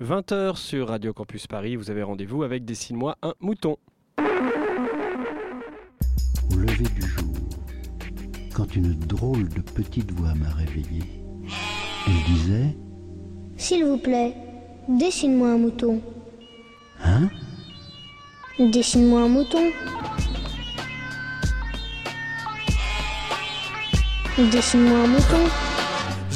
20h sur Radio Campus Paris, vous avez rendez-vous avec Dessine-moi un mouton. Au lever du jour, quand une drôle de petite voix m'a réveillé, elle disait S'il vous plaît, dessine-moi un mouton. Hein? Dessine-moi un mouton. Dessine-moi un mouton.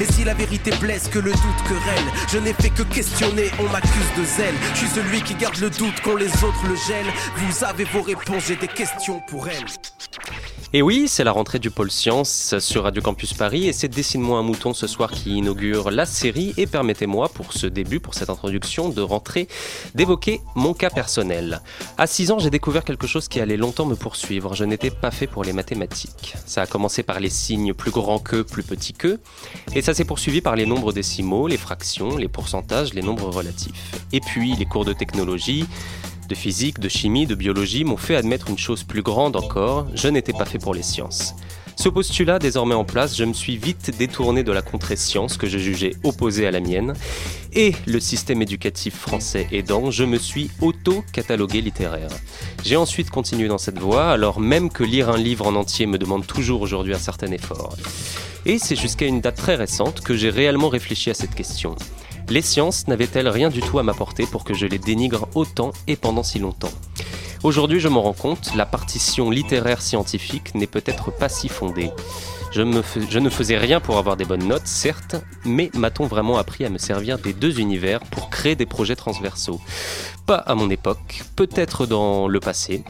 Et si la vérité blesse, que le doute querelle, je n'ai fait que questionner, on m'accuse de zèle. Je suis celui qui garde le doute quand les autres le gèlent. Vous avez vos réponses, j'ai des questions pour elles. Et oui, c'est la rentrée du pôle science sur Radio Campus Paris et c'est Dessine-moi un mouton ce soir qui inaugure la série et permettez-moi pour ce début, pour cette introduction de rentrer, d'évoquer mon cas personnel. À 6 ans, j'ai découvert quelque chose qui allait longtemps me poursuivre. Je n'étais pas fait pour les mathématiques. Ça a commencé par les signes plus grands que, plus petits que, et ça s'est poursuivi par les nombres décimaux, les fractions, les pourcentages, les nombres relatifs. Et puis les cours de technologie, de physique, de chimie, de biologie m'ont fait admettre une chose plus grande encore, je n'étais pas fait pour les sciences. Ce postulat désormais en place, je me suis vite détourné de la contrée-science que je jugeais opposée à la mienne, et le système éducatif français aidant, je me suis auto-catalogué littéraire. J'ai ensuite continué dans cette voie, alors même que lire un livre en entier me demande toujours aujourd'hui un certain effort. Et c'est jusqu'à une date très récente que j'ai réellement réfléchi à cette question. Les sciences n'avaient-elles rien du tout à m'apporter pour que je les dénigre autant et pendant si longtemps? Aujourd'hui, je m'en rends compte, la partition littéraire scientifique n'est peut-être pas si fondée. Je, ne faisais rien pour avoir des bonnes notes, certes, mais m'a-t-on vraiment appris à me servir des deux univers pour créer des projets transversaux? Pas à mon époque, peut-être dans le passé,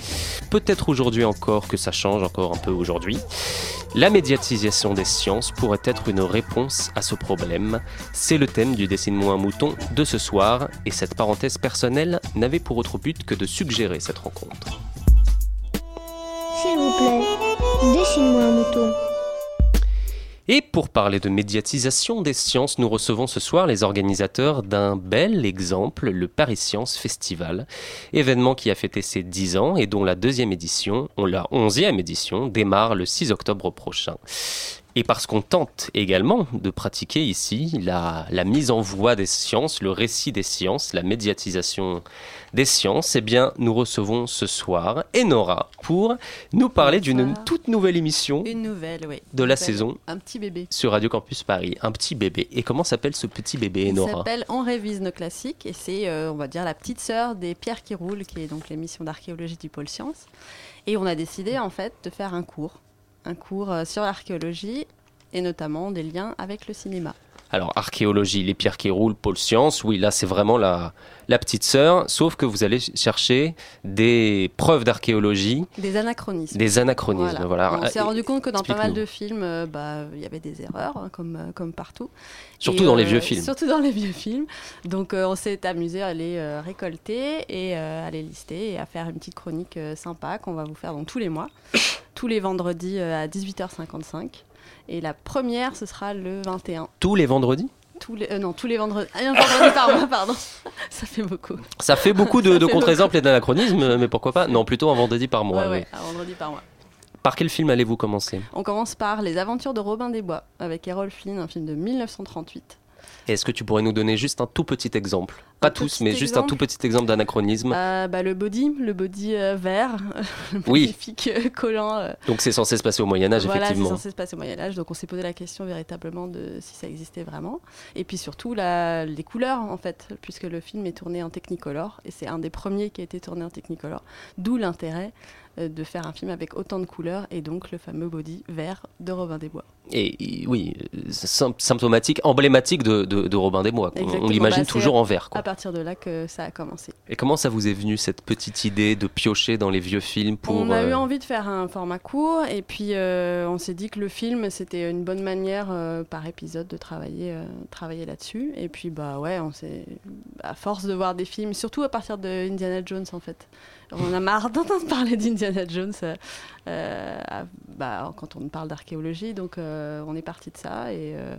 peut-être aujourd'hui encore que ça change encore un peu aujourd'hui. La médiatisation des sciences pourrait être une réponse à ce problème. C'est le thème du Dessine-moi un mouton de ce soir, et cette parenthèse personnelle n'avait pour autre but que de suggérer cette rencontre. S'il vous plaît, dessine-moi un mouton. Et pour parler de médiatisation des sciences, nous recevons ce soir les organisateurs d'un bel exemple, le Paris Science Festival, événement qui a fêté ses 10 ans et dont la deuxième édition, la onzième édition, démarre le 6 octobre prochain. Et parce qu'on tente également de pratiquer ici la, la, mise en voie des sciences, le récit des sciences, la médiatisation des sciences, eh bien, nous recevons ce soir Enora pour nous parler d'une toute nouvelle émission Une nouvelle, oui. de la saison Un petit bébé. sur Radio Campus Paris. Un petit bébé. Et comment s'appelle ce petit bébé, Il Enora s'appelle On révise nos classiques et c'est, euh, on va dire, la petite sœur des Pierres qui roulent, qui est donc l'émission d'archéologie du pôle science. Et on a décidé en fait de faire un cours, un cours euh, sur l'archéologie et notamment des liens avec le cinéma. Alors, archéologie, les pierres qui roulent, pôle science, oui, là, c'est vraiment la, la petite sœur, sauf que vous allez chercher des preuves d'archéologie, Des anachronismes. des anachronismes. Voilà. On s'est rendu compte que dans pas mal de films, euh, bah, il y avait des erreurs, hein, comme, euh, comme partout. Surtout Et, dans les vieux films. Surtout dans les vieux films. Donc euh, on s'est amusé à les récolter et à les lister et à faire une petite chronique sympa qu'on va vous faire donc tous les mois, tous les vendredis euh, à 18h55. Et la première, ce sera le 21. Tous les vendredis Tous les, euh, non, tous les vendredis. Un vendredi par mois, pardon. Ça fait beaucoup. Ça fait beaucoup de, contre-exemples et d'anachronismes, mais pourquoi pas Non, plutôt un vendredi par mois. ouais, oui. ouais, un vendredi par mois. Par quel film allez-vous commencer On commence par Les Aventures de Robin des Bois avec Errol Flynn, un film de 1938. Est-ce que tu pourrais nous donner juste un tout petit exemple? Pas Un tous, mais juste un tout petit exemple d'anachronisme. Euh, bah, le body, le body euh, vert, le Oui. magnifique euh, collant. euh, Donc c'est censé se passer au voilà, c'est effectivement. censé se passer au Moyen Âge, donc on s'est posé la question véritablement de si ça existait vraiment. Et puis surtout la, les couleurs en fait, puisque le film est tourné en Technicolor et c'est un des premiers qui a été tourné en Technicolor, d'où l'intérêt de faire un film avec autant de couleurs et donc le fameux body vert de Robin des Bois. Et oui, euh, sym- symptomatique, emblématique de, de- de Robin des Bois. On- l'imagine bah, toujours en vert. Quoi. partir de là que ça a commencé. Et comment ça vous est venu cette petite idée de piocher dans les vieux films pour On a eu euh, envie de faire un format court et puis euh, on s'est dit que le film c'était une bonne manière euh, par épisode de travailler, travailler là-dessus. Et puis bah ouais, on s'est à force de voir des films, surtout à partir de Indiana Jones en fait. On a marre d'entendre parler d'Indiana Jones à- bah, quand on parle d'archéologie, donc on est parti de ça et euh,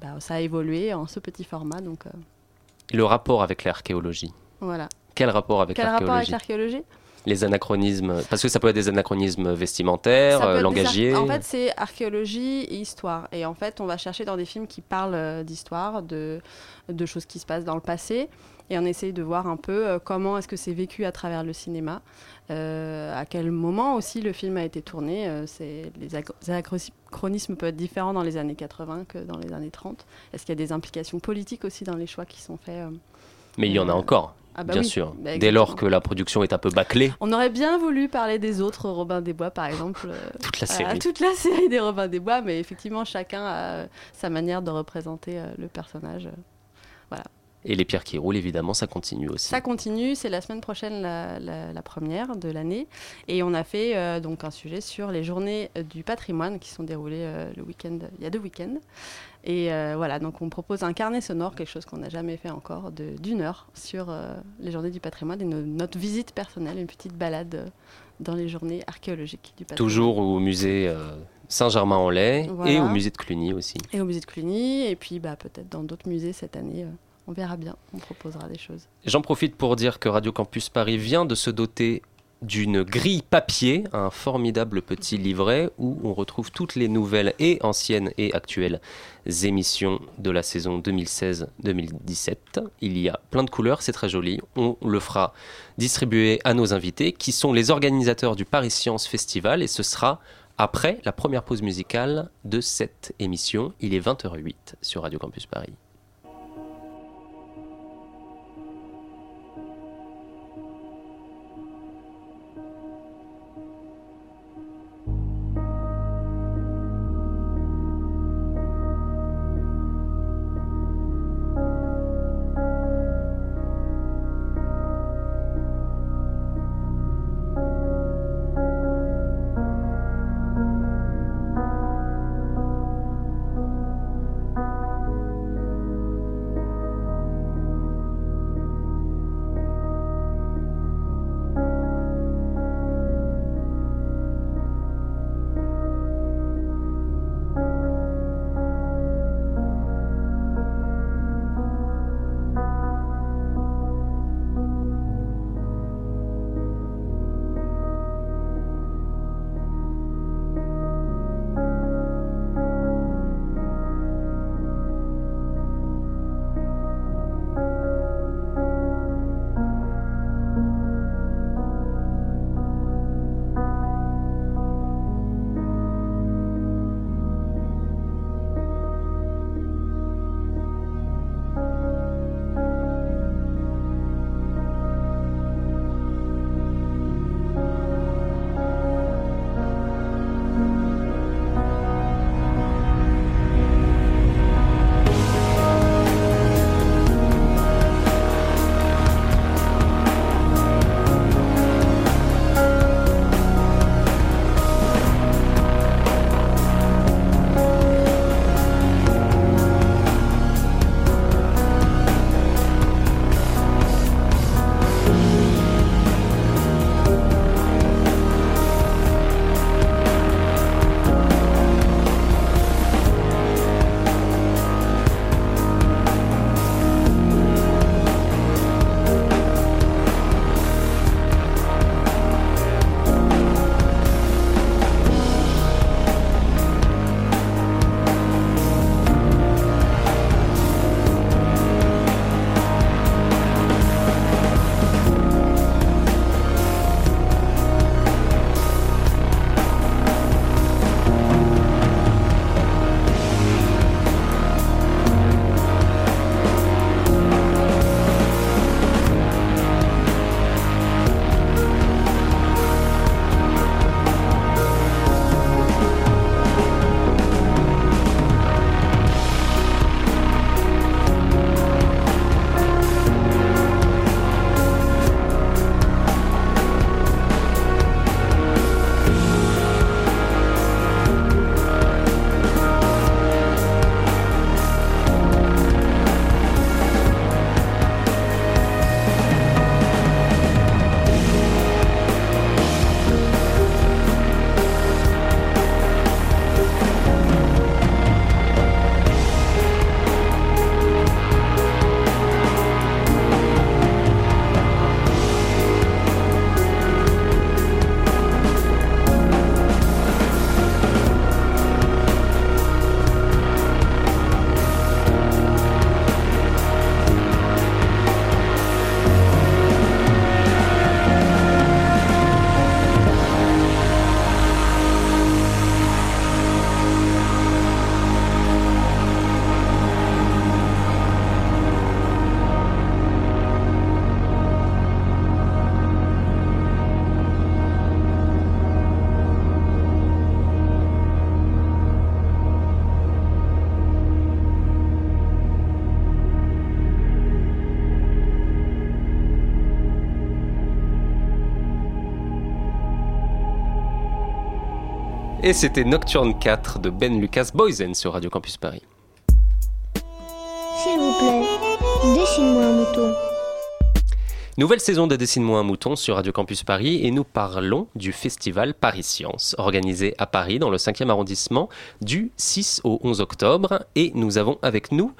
bah, ça a évolué en ce petit format. Donc euh, le rapport avec l'archéologie voilà. Quel rapport avec l'archéologie Les anachronismes, parce que ça peut être des anachronismes vestimentaires, euh, langagiers. En fait, c'est archéologie et histoire. Et en fait, on va chercher dans des films qui parlent euh, d'histoire, de, de choses qui se passent dans le passé. Et on essaye de voir un peu euh, comment est-ce que c'est vécu à travers le cinéma, euh, à quel moment aussi le film a été tourné. euh, c'est, les anachronismes peuvent être différents dans les années 80 que dans les années 30. Est-ce qu'il y a des implications politiques aussi dans les choix qui sont faits euh Mais il y en a Euh, encore, Ah bah bien oui, sûr. bah Dès lors que la production est un peu bâclée, On aurait bien voulu parler des autres, Robin des Bois par exemple. euh, toute la Voilà, série. toute la série des Robins des Bois, mais effectivement, chacun a sa manière de représenter le personnage. Et les pierres qui roulent, évidemment, ça continue aussi. Ça continue, c'est la semaine prochaine la, la- la première de l'année. Et on a fait euh, donc un sujet sur les journées du patrimoine qui sont déroulées euh, le week-end, il y a deux week-ends. Et euh, voilà, donc on propose un carnet sonore, quelque chose qu'on n'a jamais fait encore, d'une heure sur les journées du patrimoine et no- notre visite personnelle, une petite balade dans les journées archéologiques du patrimoine. Toujours au musée Saint-Germain-en-Laye et au musée de Cluny aussi. Et au musée de Cluny, et puis bah, peut-être dans d'autres musées cette année. On verra bien, on proposera des choses. J'en profite pour dire que Radio Campus Paris vient de se doter d'une grille papier, un formidable petit livret où on retrouve toutes les nouvelles et anciennes et actuelles émissions de la saison 2016-2017. Il y a plein de couleurs, c'est très joli. On le fera distribuer à nos invités qui sont les organisateurs du Paris Science Festival et ce sera après la première pause musicale de cette émission. Il est 20h08 sur Radio Campus Paris. Et c'était Nocturne 4 de Ben Lucas Boysen sur Radio Campus Paris. S'il vous plaît, dessine-moi un mouton. Nouvelle saison de Dessine-moi un mouton sur Radio Campus Paris et nous parlons du festival Paris Science, organisé à Paris dans le 5e arrondissement du 6 au 11 octobre. Et nous avons avec nous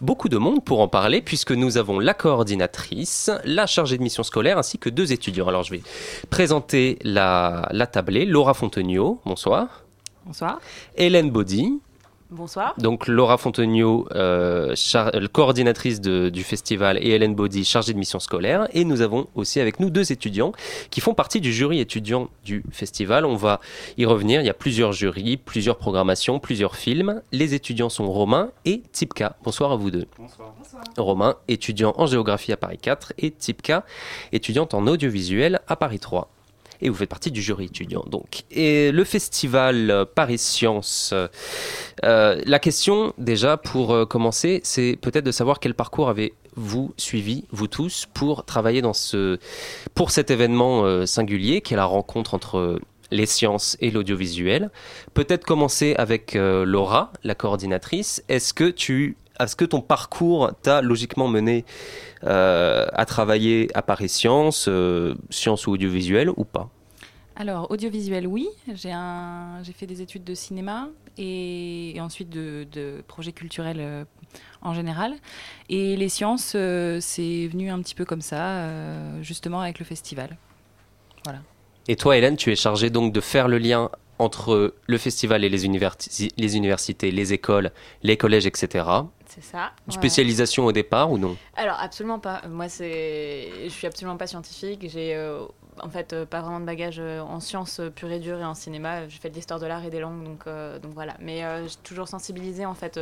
beaucoup de monde pour en parler puisque nous avons la coordinatrice, la chargée de mission scolaire ainsi que deux étudiants. Alors je vais présenter la, la tablée. Laura Fontenio, bonsoir. Bonsoir. Hélène Baudy, Bonsoir. donc Laura Fontenio, euh, char- euh, coordinatrice de- du festival, et Hélène Baudy, chargée de mission scolaire. Et nous avons aussi avec nous deux étudiants qui font partie du jury étudiant du festival. On va y revenir. Il y a plusieurs jurys, plusieurs programmations, plusieurs films. Les étudiants sont Romain et Tipka. Bonsoir à vous deux. Bonsoir. Romain, étudiant en géographie à Paris 4, et Tipka, étudiante en audiovisuel à Paris 3. Et vous faites partie du jury étudiant, donc. Et le festival euh, Paris Science, euh, euh, la question, déjà, pour commencer, c'est peut-être de savoir quel parcours avez-vous suivi, vous tous, pour travailler dans ce, pour cet événement singulier qui est la rencontre entre les sciences et l'audiovisuel. Peut-être commencer avec Laura, la coordinatrice. Est-ce que tu, est-ce que ton parcours t'a logiquement mené euh, à travailler à Paris Sciences, euh, sciences ou audiovisuel ou pas? Alors, audiovisuel, oui. J'ai un... fait des études de cinéma et, et ensuite de, de projets culturels euh, en général. Et les sciences, euh, c'est venu un petit peu comme ça, euh, justement avec le festival. Et toi, Hélène, tu es chargée donc de faire le lien entre le festival et les, universi- les universités, les écoles, les collèges, etc. C'est ça. Une ouais. spécialisation au départ ou non? Alors absolument pas. Moi c'est, je suis absolument pas scientifique. J'ai euh, en fait euh, pas vraiment de bagage euh, en sciences euh, pures et dures et en cinéma. J'ai fait de l'histoire de l'art et des langues, donc donc voilà. Mais j'ai toujours sensibilisé en fait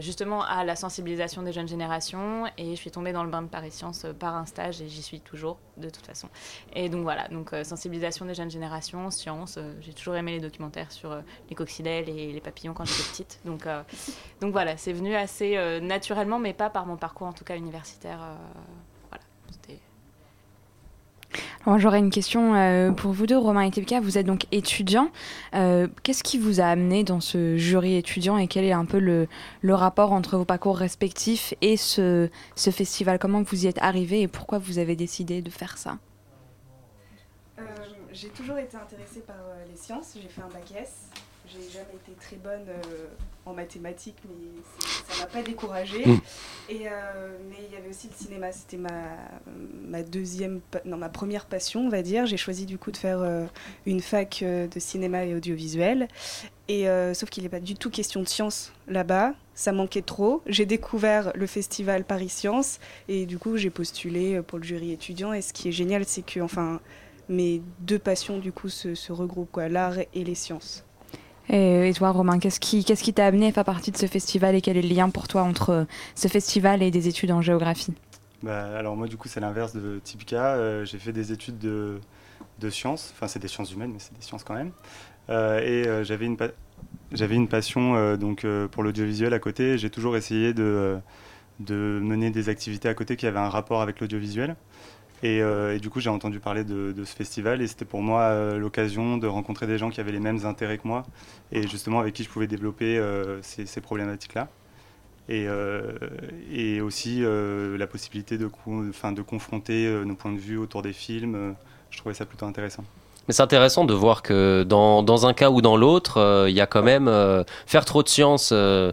justement à la sensibilisation des jeunes générations et je suis tombée dans le bain de Paris Science euh, par un stage et j'y suis toujours de toute façon. Et donc voilà, donc sensibilisation des jeunes générations, sciences. j'ai toujours aimé les documentaires sur les coccinelles et les papillons quand j'étais petite. Donc donc voilà, c'est venu assez naturellement, mais pas par mon parcours en tout cas universitaire. J'aurais une question euh, pour vous deux, Romain et Tepka. Vous êtes donc étudiants. Euh, Qu'est-ce qui vous a amené dans ce jury étudiant et quel est un peu le, le rapport entre vos parcours respectifs et ce, ce festival? Comment vous y êtes arrivés et pourquoi vous avez décidé de faire ça? Euh, j'ai toujours été intéressée par les sciences. J'ai fait un bac S. J'ai jamais été très bonne euh, en mathématiques, mais ça m'a pas découragée. Mm. Et euh, mais il y avait aussi le cinéma. C'était ma ma deuxième, non ma première passion, on va dire. J'ai choisi du coup de faire euh, une fac de cinéma et audiovisuel. Et sauf qu'il n'est pas du tout question de sciences là-bas. Ça manquait trop. J'ai découvert le festival Paris Sciences et du coup j'ai postulé pour le jury étudiant. Et ce qui est génial, c'est que enfin mes deux passions du coup se, se regroupent quoi, l'art et les sciences. Et, toi, Romain, qu'est-ce qui qui t'a amené à faire partie de ce festival et quel est le lien pour toi entre euh, ce festival et des études en géographie? Bah, alors moi du coup c'est l'inverse de Tipka. Euh, j'ai fait des études de, de sciences, enfin c'est des sciences humaines mais c'est des sciences quand même. Euh, et euh, j'avais une, pa- une passion euh, donc, euh, pour l'audiovisuel à côté. J'ai toujours essayé de, euh, de mener des activités à côté qui avaient un rapport avec l'audiovisuel. Et, euh, et du coup j'ai entendu parler de, ce festival et c'était pour moi euh, l'occasion de rencontrer des gens qui avaient les mêmes intérêts que moi et justement avec qui je pouvais développer euh, ces, problématiques-là et, aussi la possibilité de, co- de confronter nos points de vue autour des films. je trouvais ça plutôt intéressant. Mais c'est intéressant de voir que dans, dans un cas ou dans l'autre, euh, il y a quand même euh, faire trop de science, euh,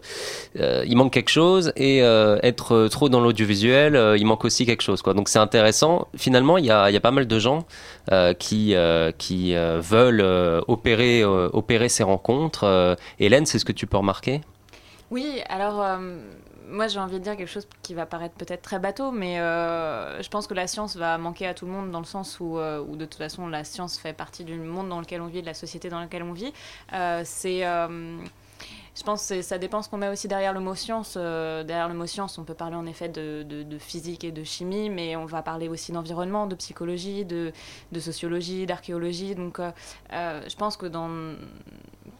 il manque quelque chose, et être trop dans l'audiovisuel, il manque aussi quelque chose. Donc c'est intéressant. Finalement, il y a, y a pas mal de gens qui, qui veulent opérer, opérer ces rencontres. Hélène, c'est ce que tu peux remarquer? Oui, alors moi j'ai envie de dire quelque chose qui va paraître peut-être très bateau, mais euh, je pense que la science va manquer à tout le monde dans le sens où, euh, où de toute façon la science fait partie du monde dans lequel on vit, de la société dans laquelle on vit. Euh, c'est je pense que ça dépend ce qu'on met aussi derrière le mot science. Euh, derrière le mot science, on peut parler en effet de, de- de physique et de chimie, mais on va parler aussi d'environnement, de psychologie, de, sociologie, d'archéologie. Donc euh, euh, je pense que dans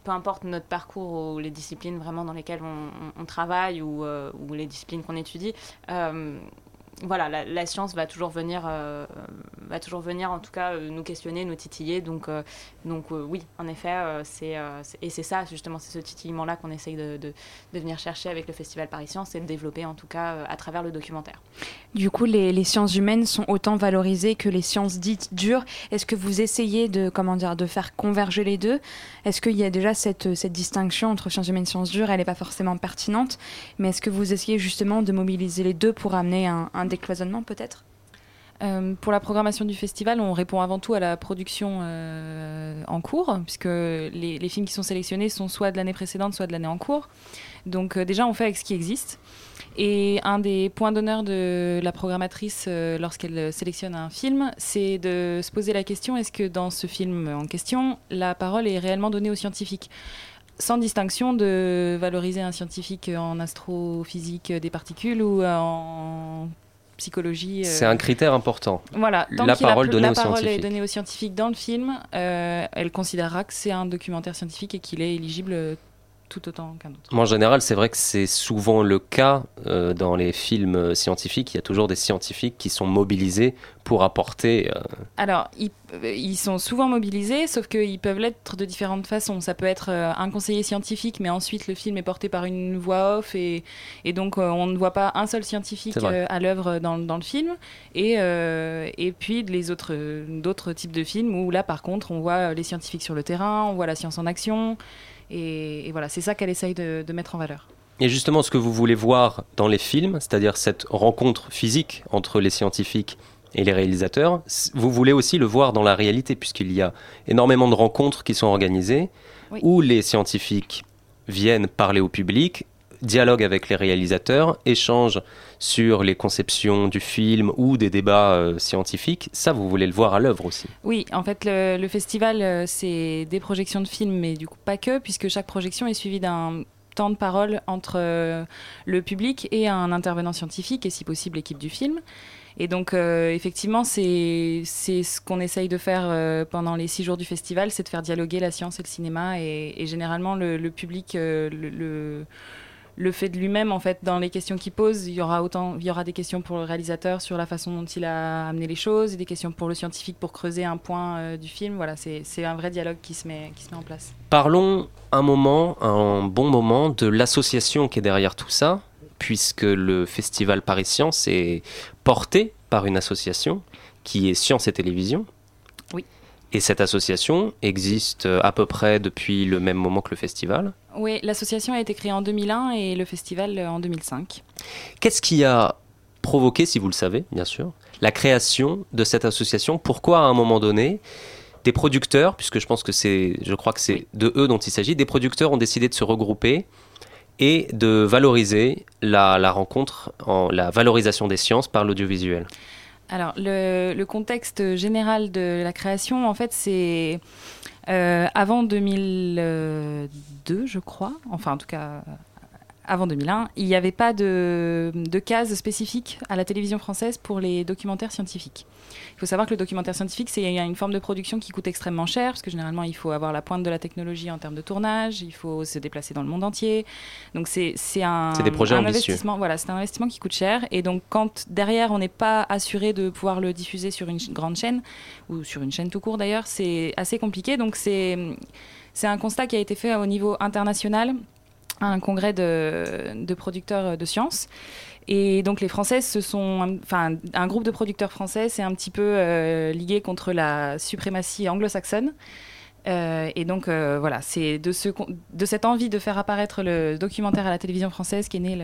peu importe notre parcours ou les disciplines vraiment dans lesquelles on, travaille ou, ou les disciplines qu'on étudie, voilà, la, science va toujours venir, va toujours venir en tout cas nous questionner, nous titiller. Donc, donc oui, en effet, c'est et c'est ça justement, c'est ce titillement-là qu'on essaye de, venir chercher avec le Festival Paris Science et de développer en tout cas à travers le documentaire. Du coup, les, sciences humaines sont autant valorisées que les sciences dites dures. Est-ce que vous essayez de, comment dire, de faire converger les deux? Est-ce qu'il y a déjà cette, cette distinction entre sciences humaines et sciences dures? Elle n'est pas forcément pertinente, mais est-ce que vous essayez justement de mobiliser les deux pour amener un, décloisonnement peut-être? Euh, pour la programmation du festival, on répond avant tout à la production euh, en cours, puisque les, films qui sont sélectionnés sont soit de l'année précédente, soit de l'année en cours. Donc euh, déjà, on fait avec ce qui existe. Et un des points d'honneur de la programmatrice lorsqu'elle sélectionne un film, c'est de se poser la question est-ce que dans ce film en question, la parole est réellement donnée aux scientifiques? Sans distinction de valoriser un scientifique en astrophysique des particules ou en psychologie. Euh, c'est un critère important. Voilà, la parole, donnée, la parole est donnée aux scientifiques dans le film, elle considérera que c'est un documentaire scientifique et qu'il est éligible tout autant qu'un autre. en général, c'est vrai que c'est souvent le cas euh, dans les films euh, scientifiques. Il y a toujours des scientifiques qui sont mobilisés pour apporter. Euh, Alors, ils, sont souvent mobilisés, sauf qu'ils peuvent l'être de différentes façons. Ça peut être un conseiller scientifique, mais ensuite le film est porté par une voix off et, et donc on ne voit pas un seul scientifique à l'œuvre dans, dans, le film. Et, et puis les autres d'autres types de films où là, par contre, on voit les scientifiques sur le terrain, on voit la science en action. Et, voilà, c'est ça qu'elle essaye de, mettre en valeur. Et justement, ce que vous voulez voir dans les films, c'est-à-dire cette rencontre physique entre les scientifiques et les réalisateurs, vous voulez aussi le voir dans la réalité, puisqu'il y a énormément de rencontres qui sont organisées, où les scientifiques viennent parler au public dialogue avec les réalisateurs, échange sur les conceptions du film ou des débats euh, scientifiques. Ça, vous voulez le voir à l'œuvre aussi Oui, en fait, le, festival, euh, c'est des projections de films, mais du coup pas que, puisque chaque projection est suivie d'un temps de parole entre euh, le public et un intervenant scientifique, et si possible l'équipe du film. Et donc, effectivement, c'est ce qu'on essaye de faire pendant les six jours du festival, c'est de faire dialoguer la science et le cinéma. Et, généralement, le, public, le, le fait de lui-même, en fait, dans les questions qu'il pose, il y aura autant, il y aura des questions pour le réalisateur sur la façon dont il a amené les choses, et des questions pour le scientifique pour creuser un point euh, du film. Voilà, c'est un vrai dialogue qui se met, qui se met en place. Parlons un moment, un bon moment, de l'association qui est derrière tout ça, puisque le festival Paris Science est porté par une association qui est Science et Télévision. Et cette association existe euh, à peu près depuis le même moment que le festival Oui, l'association a été créée en 2001 et le festival euh, en 2005. Qu'est-ce qui a provoqué, si vous le savez, bien sûr, la création de cette association? Pourquoi à un moment donné des producteurs, puisque je pense que c'est, je crois que c'est de eux dont il s'agit, des producteurs ont décidé de se regrouper et de valoriser la, la rencontre, en, la valorisation des sciences par l'audiovisuel? Alors, le, contexte général de la création, en fait, c'est avant 2002, je crois. Enfin, en tout cas, avant 2001, il n'y avait pas de, de case spécifique à la télévision française pour les documentaires scientifiques. Il faut savoir que le documentaire scientifique, c'est une forme de production qui coûte extrêmement cher, parce que généralement, il faut avoir la pointe de la technologie en termes de tournage, il faut se déplacer dans le monde entier. Donc, c'est un, des projets un investissement. Voilà, c'est un investissement qui coûte cher. Et donc, quand derrière, on n'est pas assuré de pouvoir le diffuser sur une grande chaîne, ou sur une chaîne tout court d'ailleurs, c'est assez compliqué. Donc, c'est un constat qui a été fait au niveau international un congrès de, producteurs de sciences. Et donc les Françaises, ce sont, enfin, un groupe de producteurs français, c'est un petit peu euh, lié contre la suprématie anglo-saxonne. Euh, et donc euh, voilà, c'est de, ce, de cette envie de faire apparaître le documentaire à la télévision française qu'est né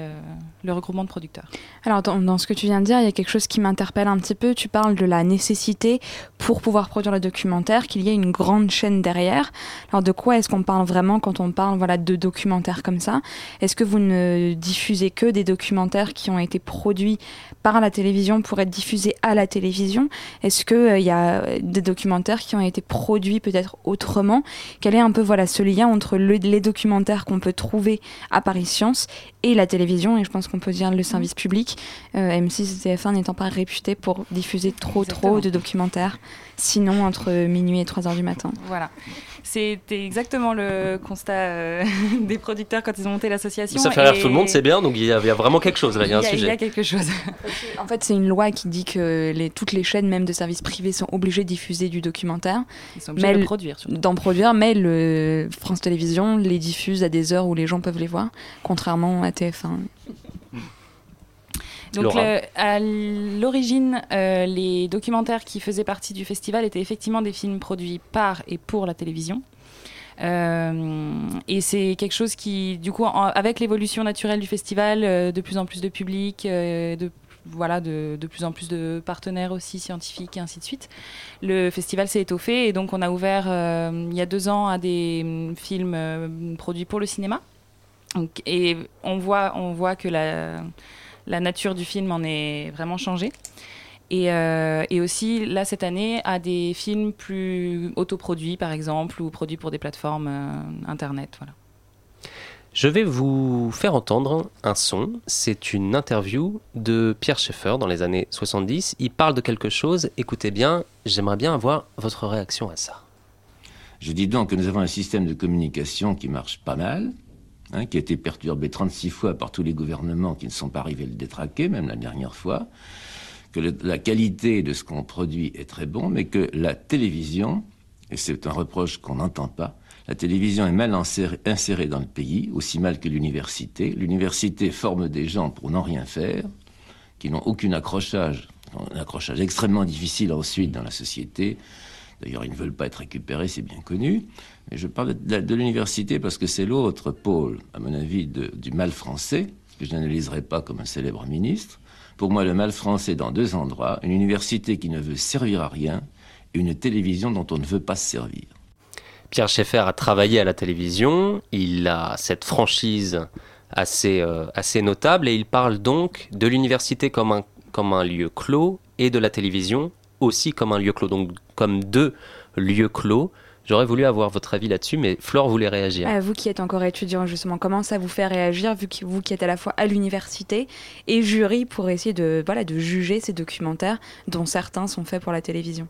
le, regroupement de producteurs. Alors dans, ce que tu viens de dire, il y a quelque chose qui m'interpelle un petit peu. Tu parles de la nécessité pour pouvoir produire le documentaire qu'il y ait une grande chaîne derrière. Alors de quoi est-ce qu'on parle vraiment quand on parle voilà, de documentaires comme ça? Est-ce que vous ne diffusez que des documentaires qui ont été produits par la télévision pour être diffusés à la télévision? Est-ce qu'il il y a des documentaires qui ont été produits peut-être autrement autrement. Quel est un peu voilà ce lien entre les documentaires qu'on peut trouver à Paris Science et la télévision et je pense qu'on peut dire le service public. Euh, M6 et TF1 n'étant pas réputés pour diffuser trop trop de documentaires, sinon entre minuit et 3 heures du matin. Voilà. C'était exactement le constat euh, des producteurs quand ils ont monté l'association. Ça fait rire tout le monde, c'est bien, donc il y, a, vraiment quelque chose là, il y a un sujet. Il y a quelque chose. en fait, c'est une loi qui dit que les, toutes les chaînes, même de services privés, sont obligées de diffuser du documentaire. Ils sont obligés d'en produire. D'en produire, mais le France Télévisions les diffuse à des heures où les gens peuvent les voir, contrairement à TF1. Donc à l'origine, euh, les documentaires qui faisaient partie du festival étaient effectivement des films produits par et pour la télévision. Euh, et c'est quelque chose qui, du coup, avec l'évolution naturelle du festival, euh, de plus en plus de public, de voilà, de, de, plus en plus de partenaires aussi scientifiques et ainsi de suite. Le festival s'est étoffé et donc on a ouvert il y a deux ans à des mm, films produits pour le cinéma. et on voit, on voit que la, la nature du film en est vraiment changée. Et, euh, et, aussi, là, cette année, à des films plus autoproduits, par exemple, ou produits pour des plateformes euh, Internet. Voilà. Je vais vous faire entendre un son. C'est une interview de Pierre Schaeffer dans les années 70. Il parle de quelque chose. Écoutez bien, j'aimerais bien avoir votre réaction à ça. Je dis donc que nous avons un système de communication qui marche pas mal, Hein, qui a été perturbé 36 fois par tous les gouvernements qui ne sont pas arrivés à le détraquer, même la dernière fois, que la qualité de ce qu'on produit est très bon, mais que la télévision, et c'est un reproche qu'on n'entend pas, la télévision est mal insérée dans le pays, aussi mal que l'université. L'université forme des gens pour n'en rien faire, qui n'ont aucun accrochage, un accrochage extrêmement difficile ensuite dans la société. D'ailleurs, ils ne veulent pas être récupérés, c'est bien connu. Je parle de, l'université parce que c'est l'autre pôle, à mon avis, du mal français, que je n'analyserai pas comme un célèbre ministre. Pour moi, le mal français dans deux endroits, une université qui ne veut servir à rien et une télévision dont on ne veut pas se servir. Pierre Schaeffer a travaillé à la télévision, il a cette franchise assez, euh, notable et il parle donc de l'université comme un, comme un lieu clos et de la télévision aussi comme un lieu clos, donc comme deux lieux clos. J'aurais voulu avoir votre avis là-dessus, mais Flore voulait réagir. vous qui êtes encore étudiant, justement, comment ça vous fait réagir, vu que vous qui êtes à la fois à l'université et jury pour essayer de, voilà, de juger ces documentaires dont certains sont faits pour la télévision?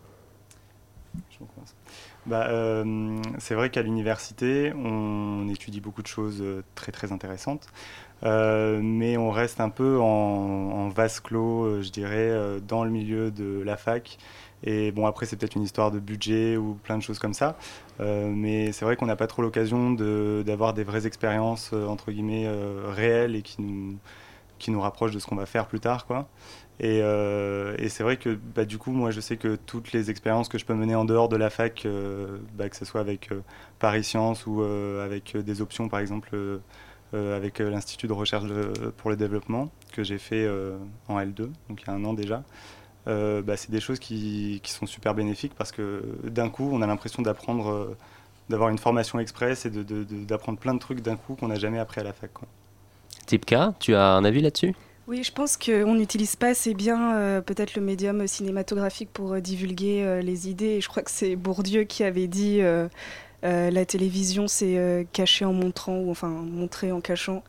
Bah, euh, c'est vrai qu'à l'université, on étudie beaucoup de choses euh, très très intéressantes, euh, mais on reste un peu en, en vase clos, je dirais, dans le milieu de la fac et bon, après, c'est peut-être une histoire de budget ou plein de choses comme ça. Euh, mais c'est vrai qu'on n'a pas trop l'occasion d'avoir des vraies expériences, euh, entre guillemets, euh, réelles et qui nous, qui nous rapprochent de ce qu'on va faire plus tard. Quoi. Et, c'est vrai que bah, du coup, moi, je sais que toutes les expériences que je peux mener en dehors de la fac, bah, que ce soit avec Paris Sciences ou avec des options, par exemple, avec l'Institut de recherche pour le développement, que j'ai fait en L2, donc il y a un an déjà, euh, bah, c'est des choses qui, qui, sont super bénéfiques parce que d'un coup, on a l'impression d'apprendre, euh, d'avoir une formation express et d'apprendre de, plein de trucs d'un coup qu'on n'a jamais appris à la fac. Quoi. Tipka, tu as un avis là-dessus? Oui, je pense qu'on n'utilise pas assez bien euh, peut-être le médium cinématographique pour divulguer les idées. Et je crois que c'est Bourdieu qui avait dit la télévision, c'est cacher en montrant ou enfin montrer en cachant.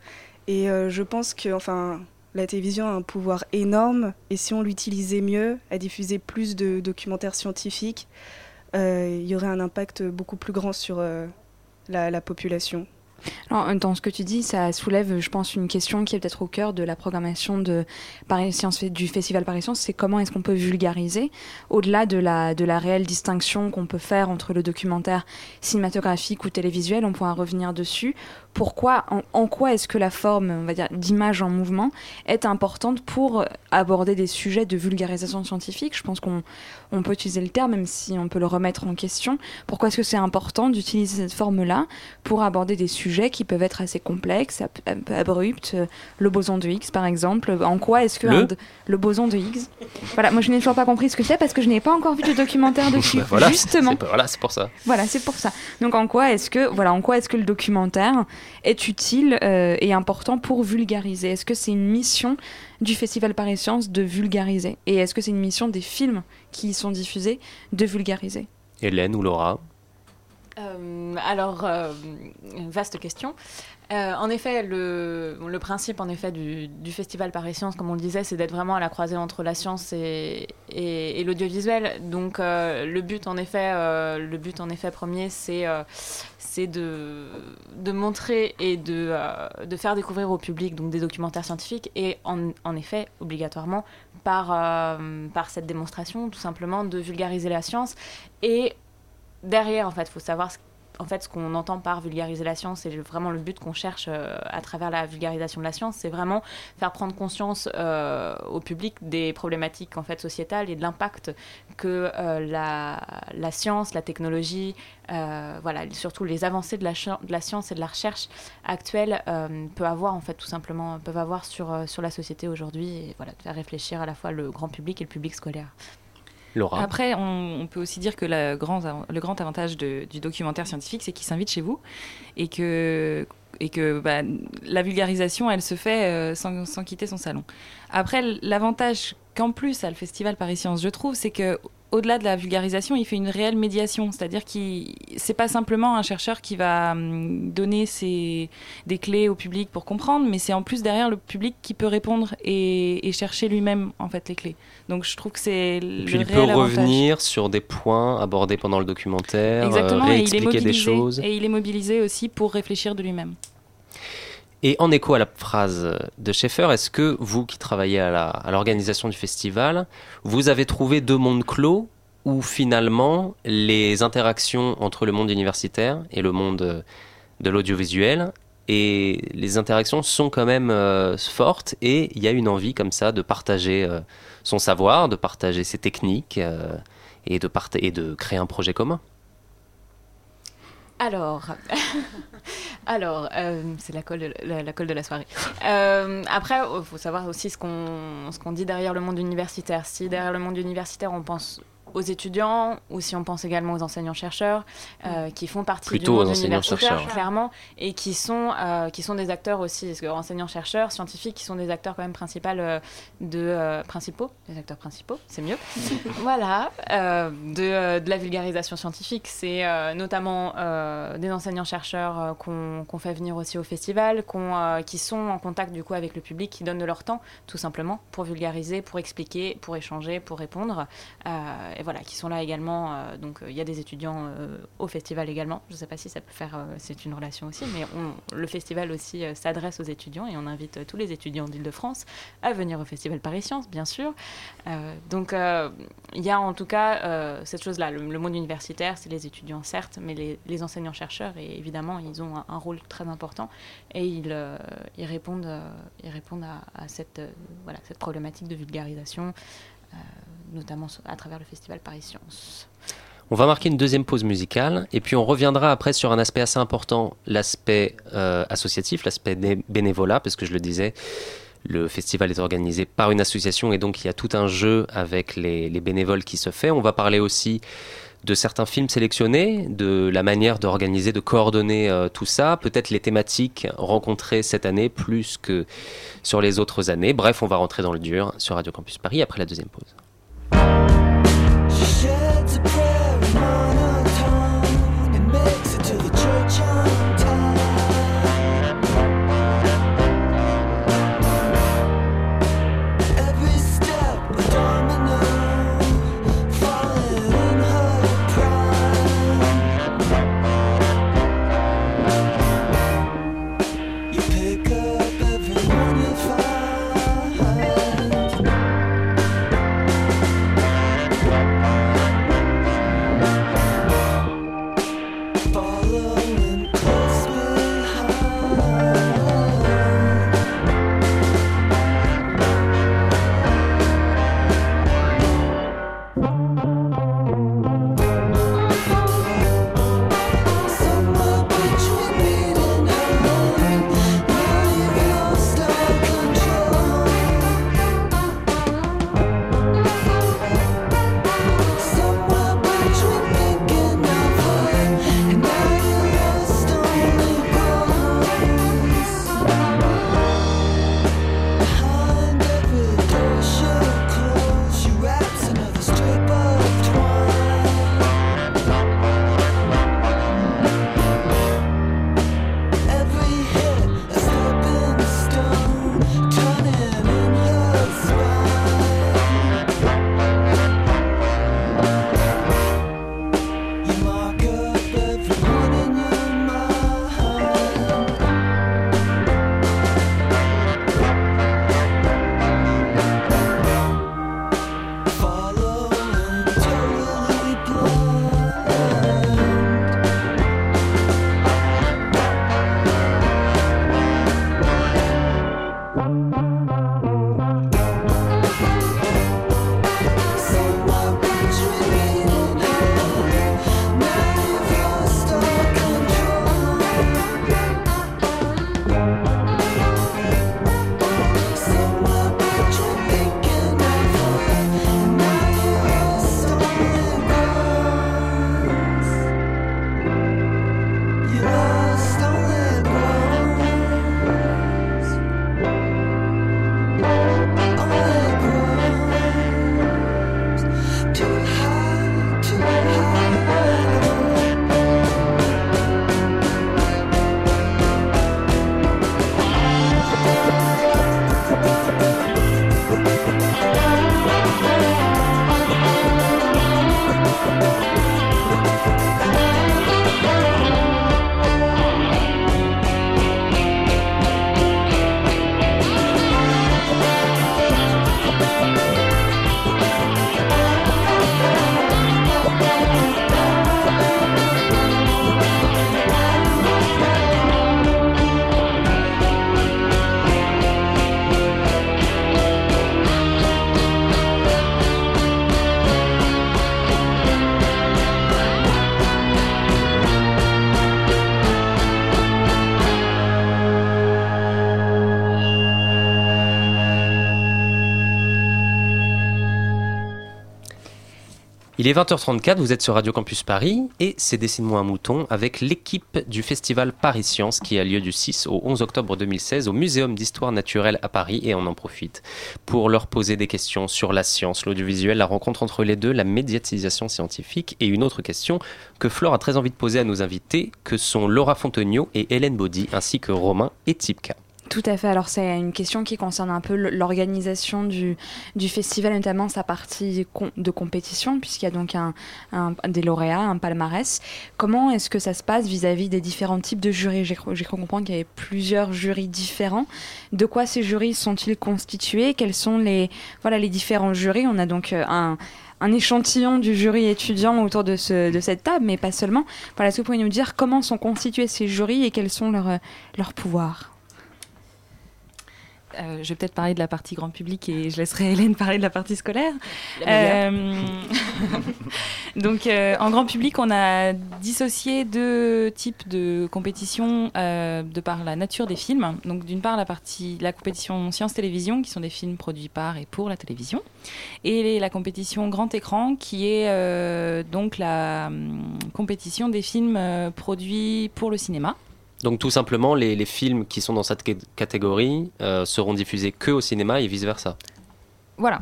Et je pense que, enfin, la télévision a un pouvoir énorme et si on l'utilisait mieux, à diffuser plus de documentaires scientifiques, euh, il y aurait un impact beaucoup plus grand sur euh, la, population. Alors, dans ce que tu dis, ça soulève, je pense, une question qui est peut-être au cœur de la programmation du Festival Paris Science, c'est comment est-ce qu'on peut vulgariser, au-delà de la réelle distinction qu'on peut faire entre le documentaire cinématographique ou télévisuel, on pourra revenir dessus, pourquoi, en, quoi est-ce que la forme, on va dire, d'image en mouvement est importante pour aborder des sujets de vulgarisation scientifique? Je pense qu'on on peut utiliser le terme, même si on peut le remettre en question. Pourquoi est-ce que c'est important d'utiliser cette forme-là pour aborder des sujets qui peuvent être assez complexes, un peu abrupts? Le boson de Higgs, par exemple. En quoi est-ce que le, boson de Higgs? Voilà, moi je n'ai toujours pas compris ce que c'est parce que je n'ai pas encore vu de documentaire dessus. Bah voilà, justement. Voilà, c'est pour ça. Voilà, c'est pour ça. Donc en quoi est-ce que, voilà, en quoi est-ce que le documentaire est utile euh, et important pour vulgariser. Est-ce que c'est une mission du Festival Paris Science de vulgariser? Et est-ce que c'est une mission des films qui y sont diffusés de vulgariser? Hélène ou Laura? Euh, alors, euh, vaste question. Euh, en effet, le, principe en effet du, festival Paris Science, comme on le disait, c'est d'être vraiment à la croisée entre la science et, l'audiovisuel. Donc, euh, le but en effet, euh, le but en effet premier, c'est de, montrer et de, faire découvrir au public donc des documentaires scientifiques et en, effet obligatoirement par par cette démonstration, tout simplement de vulgariser la science et derrière, en fait, il faut savoir ce en fait, ce qu'on entend par vulgariser la science, c'est vraiment le but qu'on cherche euh, à travers la vulgarisation de la science, c'est vraiment faire prendre conscience euh, au public des problématiques en fait sociétales et de l'impact que euh, la, science, la technologie, voilà, surtout les avancées de la, science et de la recherche actuelle peut avoir en fait tout simplement peuvent avoir sur sur la société aujourd'hui et voilà de faire réfléchir à la fois le grand public et le public scolaire. Après, on, peut aussi dire que le grand avantage du documentaire scientifique, c'est qu'il s'invite chez vous et que, que bah, la vulgarisation, elle se fait euh, sans, quitter son salon. Après, l'avantage qu'en plus a le Festival Paris Science, je trouve, c'est que au-delà de la vulgarisation, il fait une réelle médiation. C'est-à-dire qu'il c'est pas simplement un chercheur qui va hum, donner des clés au public pour comprendre, mais c'est en plus derrière le public qui peut répondre et, et chercher lui-même en fait les clés. Donc je trouve que c'est puis il peut avantage. revenir sur des points abordés pendant le documentaire, Exactement, euh, et il est des choses. et il est mobilisé aussi pour réfléchir de lui-même. Et en écho à la phrase de Schaeffer, est-ce que vous qui travaillez à l'organisation du festival, vous avez trouvé deux mondes clos où finalement les interactions entre le monde universitaire et le monde de l'audiovisuel et les interactions sont quand même euh, fortes et il y a une envie comme ça de partager euh, son savoir, de partager ses techniques euh, et, de créer un projet commun. Alors, alors c'est la colle de la, soirée. Après, il faut savoir aussi ce qu'on dit derrière le monde universitaire. Si derrière le monde universitaire, on pense aux étudiants ou si on pense également aux enseignants-chercheurs euh, qui font partie Plutôt du monde universitaire clairement et qui sont euh, qui sont des acteurs aussi parce que enseignants-chercheurs scientifiques qui sont des acteurs quand même principaux euh, de principaux des acteurs principaux c'est mieux. Voilà euh, de, de, la vulgarisation scientifique. C'est notamment des enseignants-chercheurs qu'on qu fait venir aussi au festival qu qui sont en contact du coup avec le public qui donnent de leur temps tout simplement pour vulgariser pour expliquer pour échanger pour répondre et voilà, qui sont là également. Euh, donc il euh, y a des étudiants euh, au festival également. Je ne sais pas si ça peut faire, c'est une relation aussi, mais le festival aussi s'adresse aux étudiants et on invite tous les étudiants d'Île-de-France à venir au festival Paris Sciences, bien sûr. donc il y a en tout cas cette chose-là. Le, monde universitaire, c'est les étudiants certes, mais les, enseignants-chercheurs, et évidemment, ils ont un, rôle très important et ils, ils répondent, ils répondent à, à cette, voilà, cette problématique de vulgarisation. Euh, notamment à travers le festival Paris Science. On va marquer une deuxième pause musicale et puis on reviendra après sur un aspect assez important, l'aspect euh, associatif, l'aspect bénévolat, parce que je le disais, le festival est organisé par une association et donc il y a tout un jeu avec les, les bénévoles qui se fait. On va parler aussi de certains films sélectionnés, de la manière d'organiser, de coordonner euh, tout ça, peut-être les thématiques rencontrées cette année plus que sur les autres années. Bref, on va rentrer dans le dur sur Radio Campus Paris après la deuxième pause. Il est 20h34, vous êtes sur Radio Campus Paris et c'est Dessine-moi un mouton avec l'équipe du festival Paris Science qui a lieu du 6 au 11 octobre 2016 au Muséum d'Histoire Naturelle à Paris et on en profite pour leur poser des questions sur la science, l'audiovisuel, la rencontre entre les deux, la médiatisation scientifique et une autre question que Flore a très envie de poser à nos invités que sont Laura Fontenio et Hélène Baudy ainsi que Romain et Tipka. Tout à fait. Alors, c'est une question qui concerne un peu l'organisation du, du festival, notamment sa partie de compétition, puisqu'il y a donc un, des lauréats, un palmarès. Comment est-ce que ça se passe vis-à-vis des différents types de jurys? J'ai cru comprendre qu'il y avait plusieurs jurys différents. De quoi ces jurys sont-ils constitués? Quels sont les, voilà, les différents jurys? On a donc euh, un un échantillon du jury étudiant autour de, ce, de cette table, mais pas seulement. Voilà, est-ce vous pouvez nous dire comment sont constitués ces jurys et quels sont leurs, leurs pouvoirs? Euh, je vais peut-être parler de la partie grand public et je laisserai Hélène parler de la partie scolaire. Euh, donc, euh, en grand public, on a dissocié deux types de compétitions de par la nature des films. Donc, d'une part, la partie, la compétition science-télévision, qui sont des films produits par et pour la télévision, et la compétition grand écran, qui est donc la hum, compétition des films produits pour le cinéma. Donc tout simplement, les, films qui sont dans cette catégorie euh, seront diffusés que au cinéma et vice-versa. Voilà.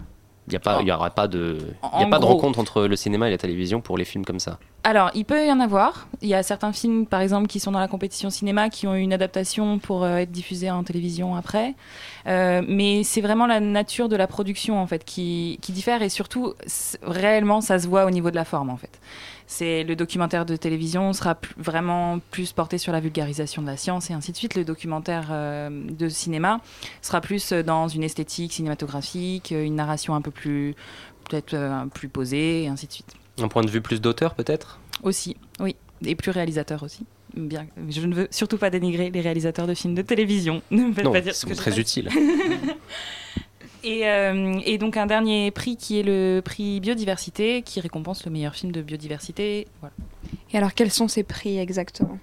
Il n'y aura pas de, y a pas de rencontre entre le cinéma et la télévision pour les films comme ça. Alors, il peut y en avoir. Il y a certains films, par exemple, qui sont dans la compétition cinéma, qui ont une adaptation pour euh, être diffusés en télévision après. Euh, mais c'est vraiment la nature de la production, en fait, qui, qui diffère. Et surtout, réellement, ça se voit au niveau de la forme, en fait. C'est le documentaire de télévision sera vraiment plus porté sur la vulgarisation de la science et ainsi de suite. Le documentaire euh, de cinéma sera plus dans une esthétique cinématographique, une narration un peu plus peut-être euh, plus posée et ainsi de suite. Un point de vue plus d'auteur peut-être? Aussi, oui, et plus réalisateur aussi. Bien, je ne veux surtout pas dénigrer les réalisateurs de films de télévision. Ne me faites pas dire c'est très Euh, et, donc un dernier prix qui est le prix biodiversité, qui récompense le meilleur film de biodiversité. Et alors quels sont ces prix exactement?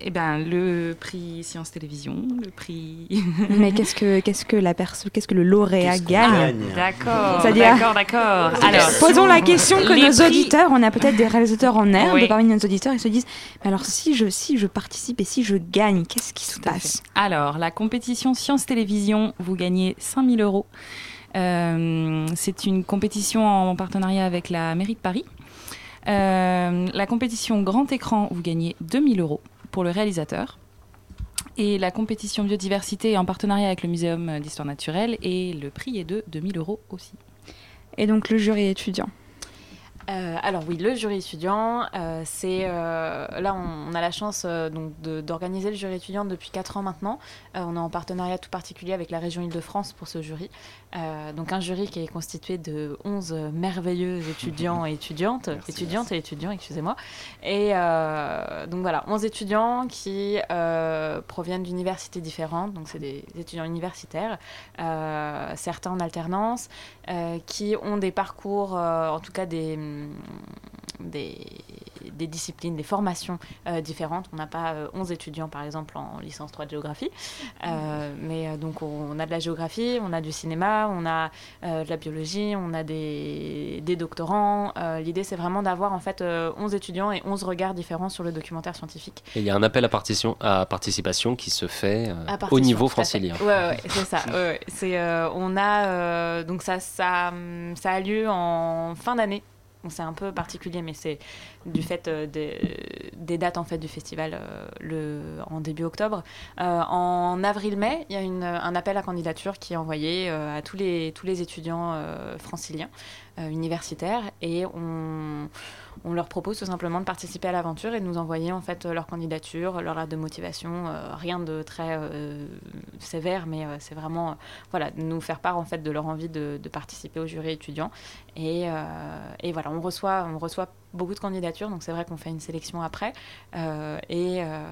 Eh ben, le prix Science Télévision, le prix. Mais qu'est-ce que qu'est-ce que la personne, qu'est-ce que le lauréat gagne, D'accord, d'accord, d'accord. Alors, posons la question que nos auditeurs, on a peut-être des réalisateurs en air de parmi nos auditeurs, ils se disent, mais alors si je si je participe et si je gagne, qu'est-ce qui se passe Alors, la compétition Science Télévision, vous gagnez 5000 euros. Euh, c'est une compétition en partenariat avec la mairie de Paris. Euh, la compétition grand écran, vous gagnez 2000 euros pour le réalisateur. Et la compétition biodiversité en partenariat avec le Muséum d'histoire naturelle et le prix est de 2000 euros aussi. Et donc le jury étudiant Euh, alors oui, le jury étudiant, euh, c'est euh, là on, a la chance donc d'organiser le jury étudiant depuis 4 ans maintenant. on est en partenariat tout particulier avec la région Île-de-France pour ce jury. Donc un jury qui est constitué de 11 merveilleux étudiants et étudiantes, étudiantes et étudiants, excusez-moi. Et donc voilà, 11 étudiants qui proviennent d'universités différentes, donc c'est des étudiants universitaires, certains en alternance, qui ont des parcours, en tout cas des des, des, disciplines, des formations euh, différentes. On n'a pas 11 euh, étudiants, par exemple, en licence 3 de géographie. Euh, mais donc, on a de la géographie, on a du cinéma, on a de la biologie, on a des, des doctorants. L'idée, c'est vraiment d'avoir, en fait, 11 étudiants et 11 regards différents sur le documentaire scientifique. Et il y a un appel à, partition, à participation qui se fait au niveau francilien. Oui, ouais, c'est ça. on a, donc ça, ça, ça a lieu en fin d'année c'est un peu particulier, mais c'est du fait euh, des, dates en fait du festival euh, en début octobre. Euh, en avril-mai, il y a un appel à candidature qui est envoyé à tous les étudiants franciliens universitaires et on on leur propose tout simplement de participer à l'aventure et de nous envoyer en fait leur candidature, leur lettre de motivation, euh, rien de très euh, sévère, mais euh, c'est vraiment voilà de nous faire part en fait de leur envie de, participer au jury étudiant. Et, et, voilà on reçoit on reçoit beaucoup de candidatures, donc c'est vrai qu'on fait une sélection après euh, et, euh,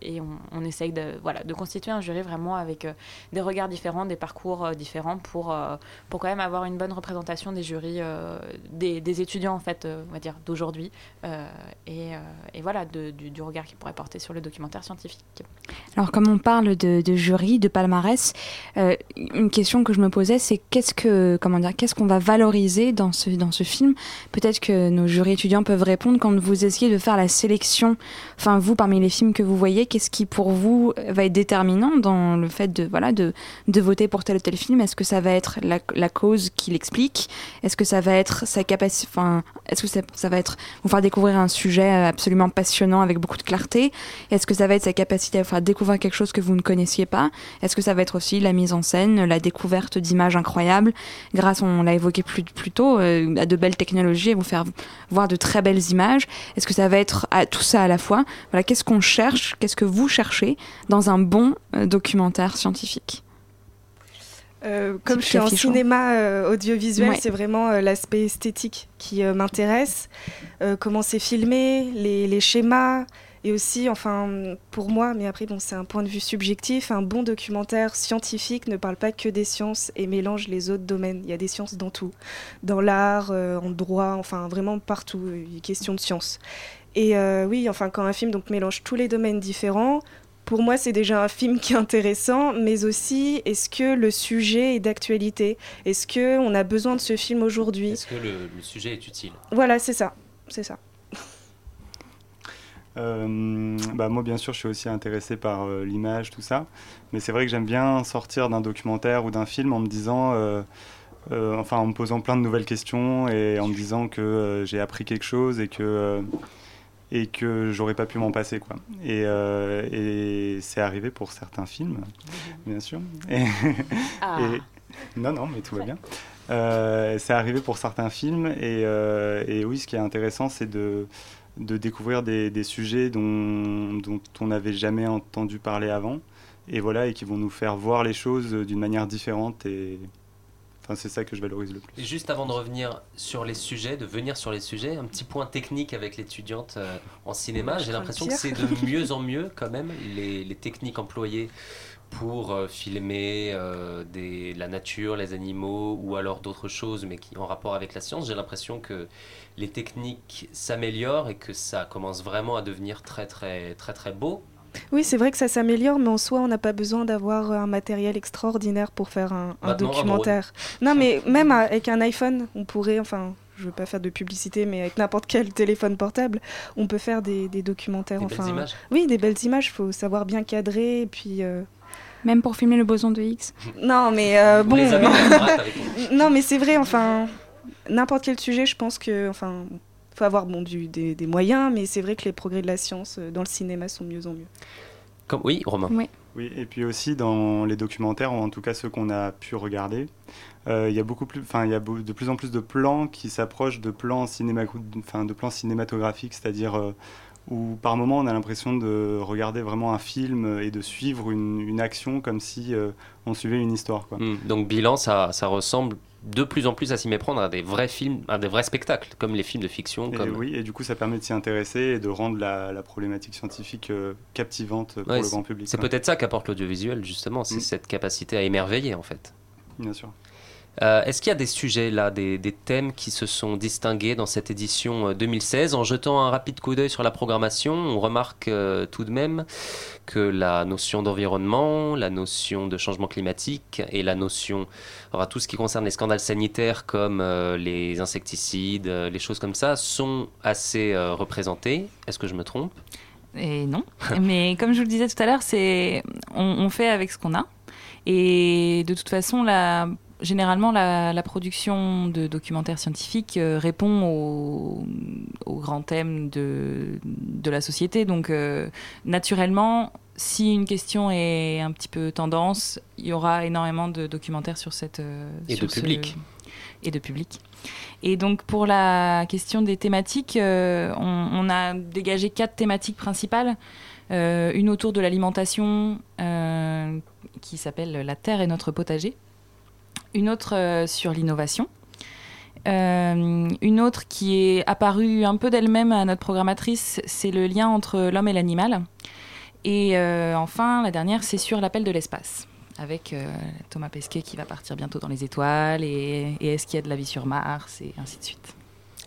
et on, essaye de, voilà, de constituer un jury vraiment avec euh, des regards différents, des parcours différents pour, pour quand même avoir une bonne représentation des jurys, des, étudiants en fait, on va dire, d'aujourd'hui et, et, voilà, du, regard qu'ils pourraient porter sur le documentaire scientifique. Alors comme on parle de, de jury, de palmarès, une question que je me posais c'est qu'est-ce que comment qu'est-ce qu'on va valoriser dans ce, dans ce film? Peut-être que nos jurys étudiants peuvent répondre. Quand vous essayez de faire la sélection Enfin, vous, parmi les films que vous voyez, qu'est-ce qui pour vous va être déterminant dans le fait de, voilà, de, de voter pour tel ou tel film? Est-ce que ça va être la, cause qui l'explique? Est-ce que ça va être sa capacité Enfin, est-ce que ça, va être vous faire découvrir un sujet absolument passionnant avec beaucoup de clarté? Est-ce que ça va être sa capacité à vous faire découvrir quelque chose que vous ne connaissiez pas? Est-ce que ça va être aussi la mise en scène, la découverte d'images incroyables? Grâce, on l'a évoqué plus, plus tôt, euh, à de belles technologies et vous faire voir de très belles images. Est-ce que ça va être à, tout ça à la fois? Voilà, qu'est-ce qu'on cherche? Qu'est-ce que vous cherchez dans un bon euh, documentaire scientifique? Euh, comme je suis en cinéma euh, audiovisuel, c'est vraiment l'aspect esthétique qui m'intéresse. comment c'est filmé, les, les, schémas, et aussi, enfin, pour moi, mais après, bon, c'est un point de vue subjectif, un bon documentaire scientifique ne parle pas que des sciences et mélange les autres domaines. Il y a des sciences dans tout, dans l'art, euh, en droit, enfin, vraiment partout, il y a question de sciences. Et euh, oui, enfin, quand un film donc mélange tous les domaines différents, pour moi, c'est déjà un film qui est intéressant, mais aussi, est-ce que le sujet est d'actualité? Est-ce qu'on a besoin de ce film aujourd'hui? Est-ce que le, le sujet est utile? Voilà, c'est ça, c'est ça. Euh, bah moi, bien sûr, je suis aussi intéressé par euh, l'image, tout ça. Mais c'est vrai que j'aime bien sortir d'un documentaire ou d'un film en me disant, euh, enfin, en me posant plein de nouvelles questions et en me disant que j'ai appris quelque chose et que et que j'aurais pas pu m'en passer, quoi. Et, et c'est arrivé pour certains films, bien sûr. Ah. Et, non, non, mais tout va bien. c'est arrivé pour certains films et, et oui, ce qui est intéressant, c'est de de découvrir des, sujets dont, on n'avait jamais entendu parler avant, et voilà, et qui vont nous faire voir les choses d'une manière différente. Et enfin, c'est ça que je valorise le plus. Et juste avant de revenir sur les sujets, de venir sur les sujets, un petit point technique avec l'étudiante euh, en cinéma. J'ai l'impression que c'est de mieux en mieux quand même les, les techniques employées pour euh, filmer euh, des, la nature, les animaux ou alors d'autres choses, mais qui en rapport avec la science. J'ai l'impression que les techniques s'améliorent et que ça commence vraiment à devenir très très très très beau. Oui, c'est vrai que ça s'améliore, mais en soi, on n'a pas besoin d'avoir un matériel extraordinaire pour faire un, documentaire. Non, mais même avec un iPhone, on pourrait, enfin, je veux pas faire de publicité, mais avec n'importe quel téléphone portable, on peut faire des, documentaires. Des enfin, belles images. Oui, des belles images. Il faut savoir bien cadrer, et puis. Euh, même pour filmer le boson de Higgs. Non, mais euh, bon. non, mais c'est vrai. Enfin, n'importe quel sujet, je pense que, enfin, faut avoir bon du, des, moyens, mais c'est vrai que les progrès de la science euh, dans le cinéma sont mieux en mieux. Comme oui, Romain. Oui. Oui, et puis aussi dans les documentaires, ou en tout cas ceux qu'on a pu regarder, euh, il y a beaucoup plus, enfin il y a de plus en plus de plans qui s'approchent de plans cinéma, enfin de plans cinématographiques, c'est-à-dire euh, où par moment on a l'impression de regarder vraiment un film et de suivre une, une action comme si euh, on suivait une histoire. Quoi. Hmm. donc bilan, ça, ça ressemble de plus en plus à s'y méprendre à des vrais films, à des vrais spectacles, comme les films de fiction. Et Comme... oui, et du coup ça permet de s'y intéresser et de rendre la, la problématique scientifique captivante pour Ouais, le grand public. C'est peut-être ça qu'apporte l'audiovisuel, justement, c'est Mm. cette capacité à émerveiller, en fait. Bien sûr. Euh, Est-ce qu'il y a des sujets là, des, thèmes qui se sont distingués dans cette édition euh, 2016 En jetant un rapide coup d'œil sur la programmation, on remarque euh, tout de même que la notion d'environnement, la notion de changement climatique et la notion, enfin, tout ce qui concerne les scandales sanitaires comme euh, les insecticides, euh, les choses comme ça, sont assez euh, représentés. Est-ce que je me trompe? Et non. Mais comme je vous le disais tout à l'heure, on, on fait avec ce qu'on a. Et de toute façon, la, généralement, la, la production de documentaires scientifiques euh, répond aux, grands thèmes de, de la société. Donc, euh, naturellement, si une question est un petit peu tendance, il y aura énormément de documentaires sur cette. euh, Et sur de ce- public. Et de public. Et donc pour la question des thématiques, euh, on, on a dégagé quatre thématiques principales. Une autour de l'alimentation qui s'appelle La Terre et notre potager. Une autre euh, sur l'innovation. Euh, une autre qui est apparue un peu d'elle-même à notre programmatrice, c'est le lien entre l'homme et l'animal. Et euh, enfin, la dernière, c'est sur l'appel de l'espace, avec euh, Thomas Pesquet qui va partir bientôt dans les étoiles, et, et est-ce qu'il y a de la vie sur Mars, et ainsi de suite.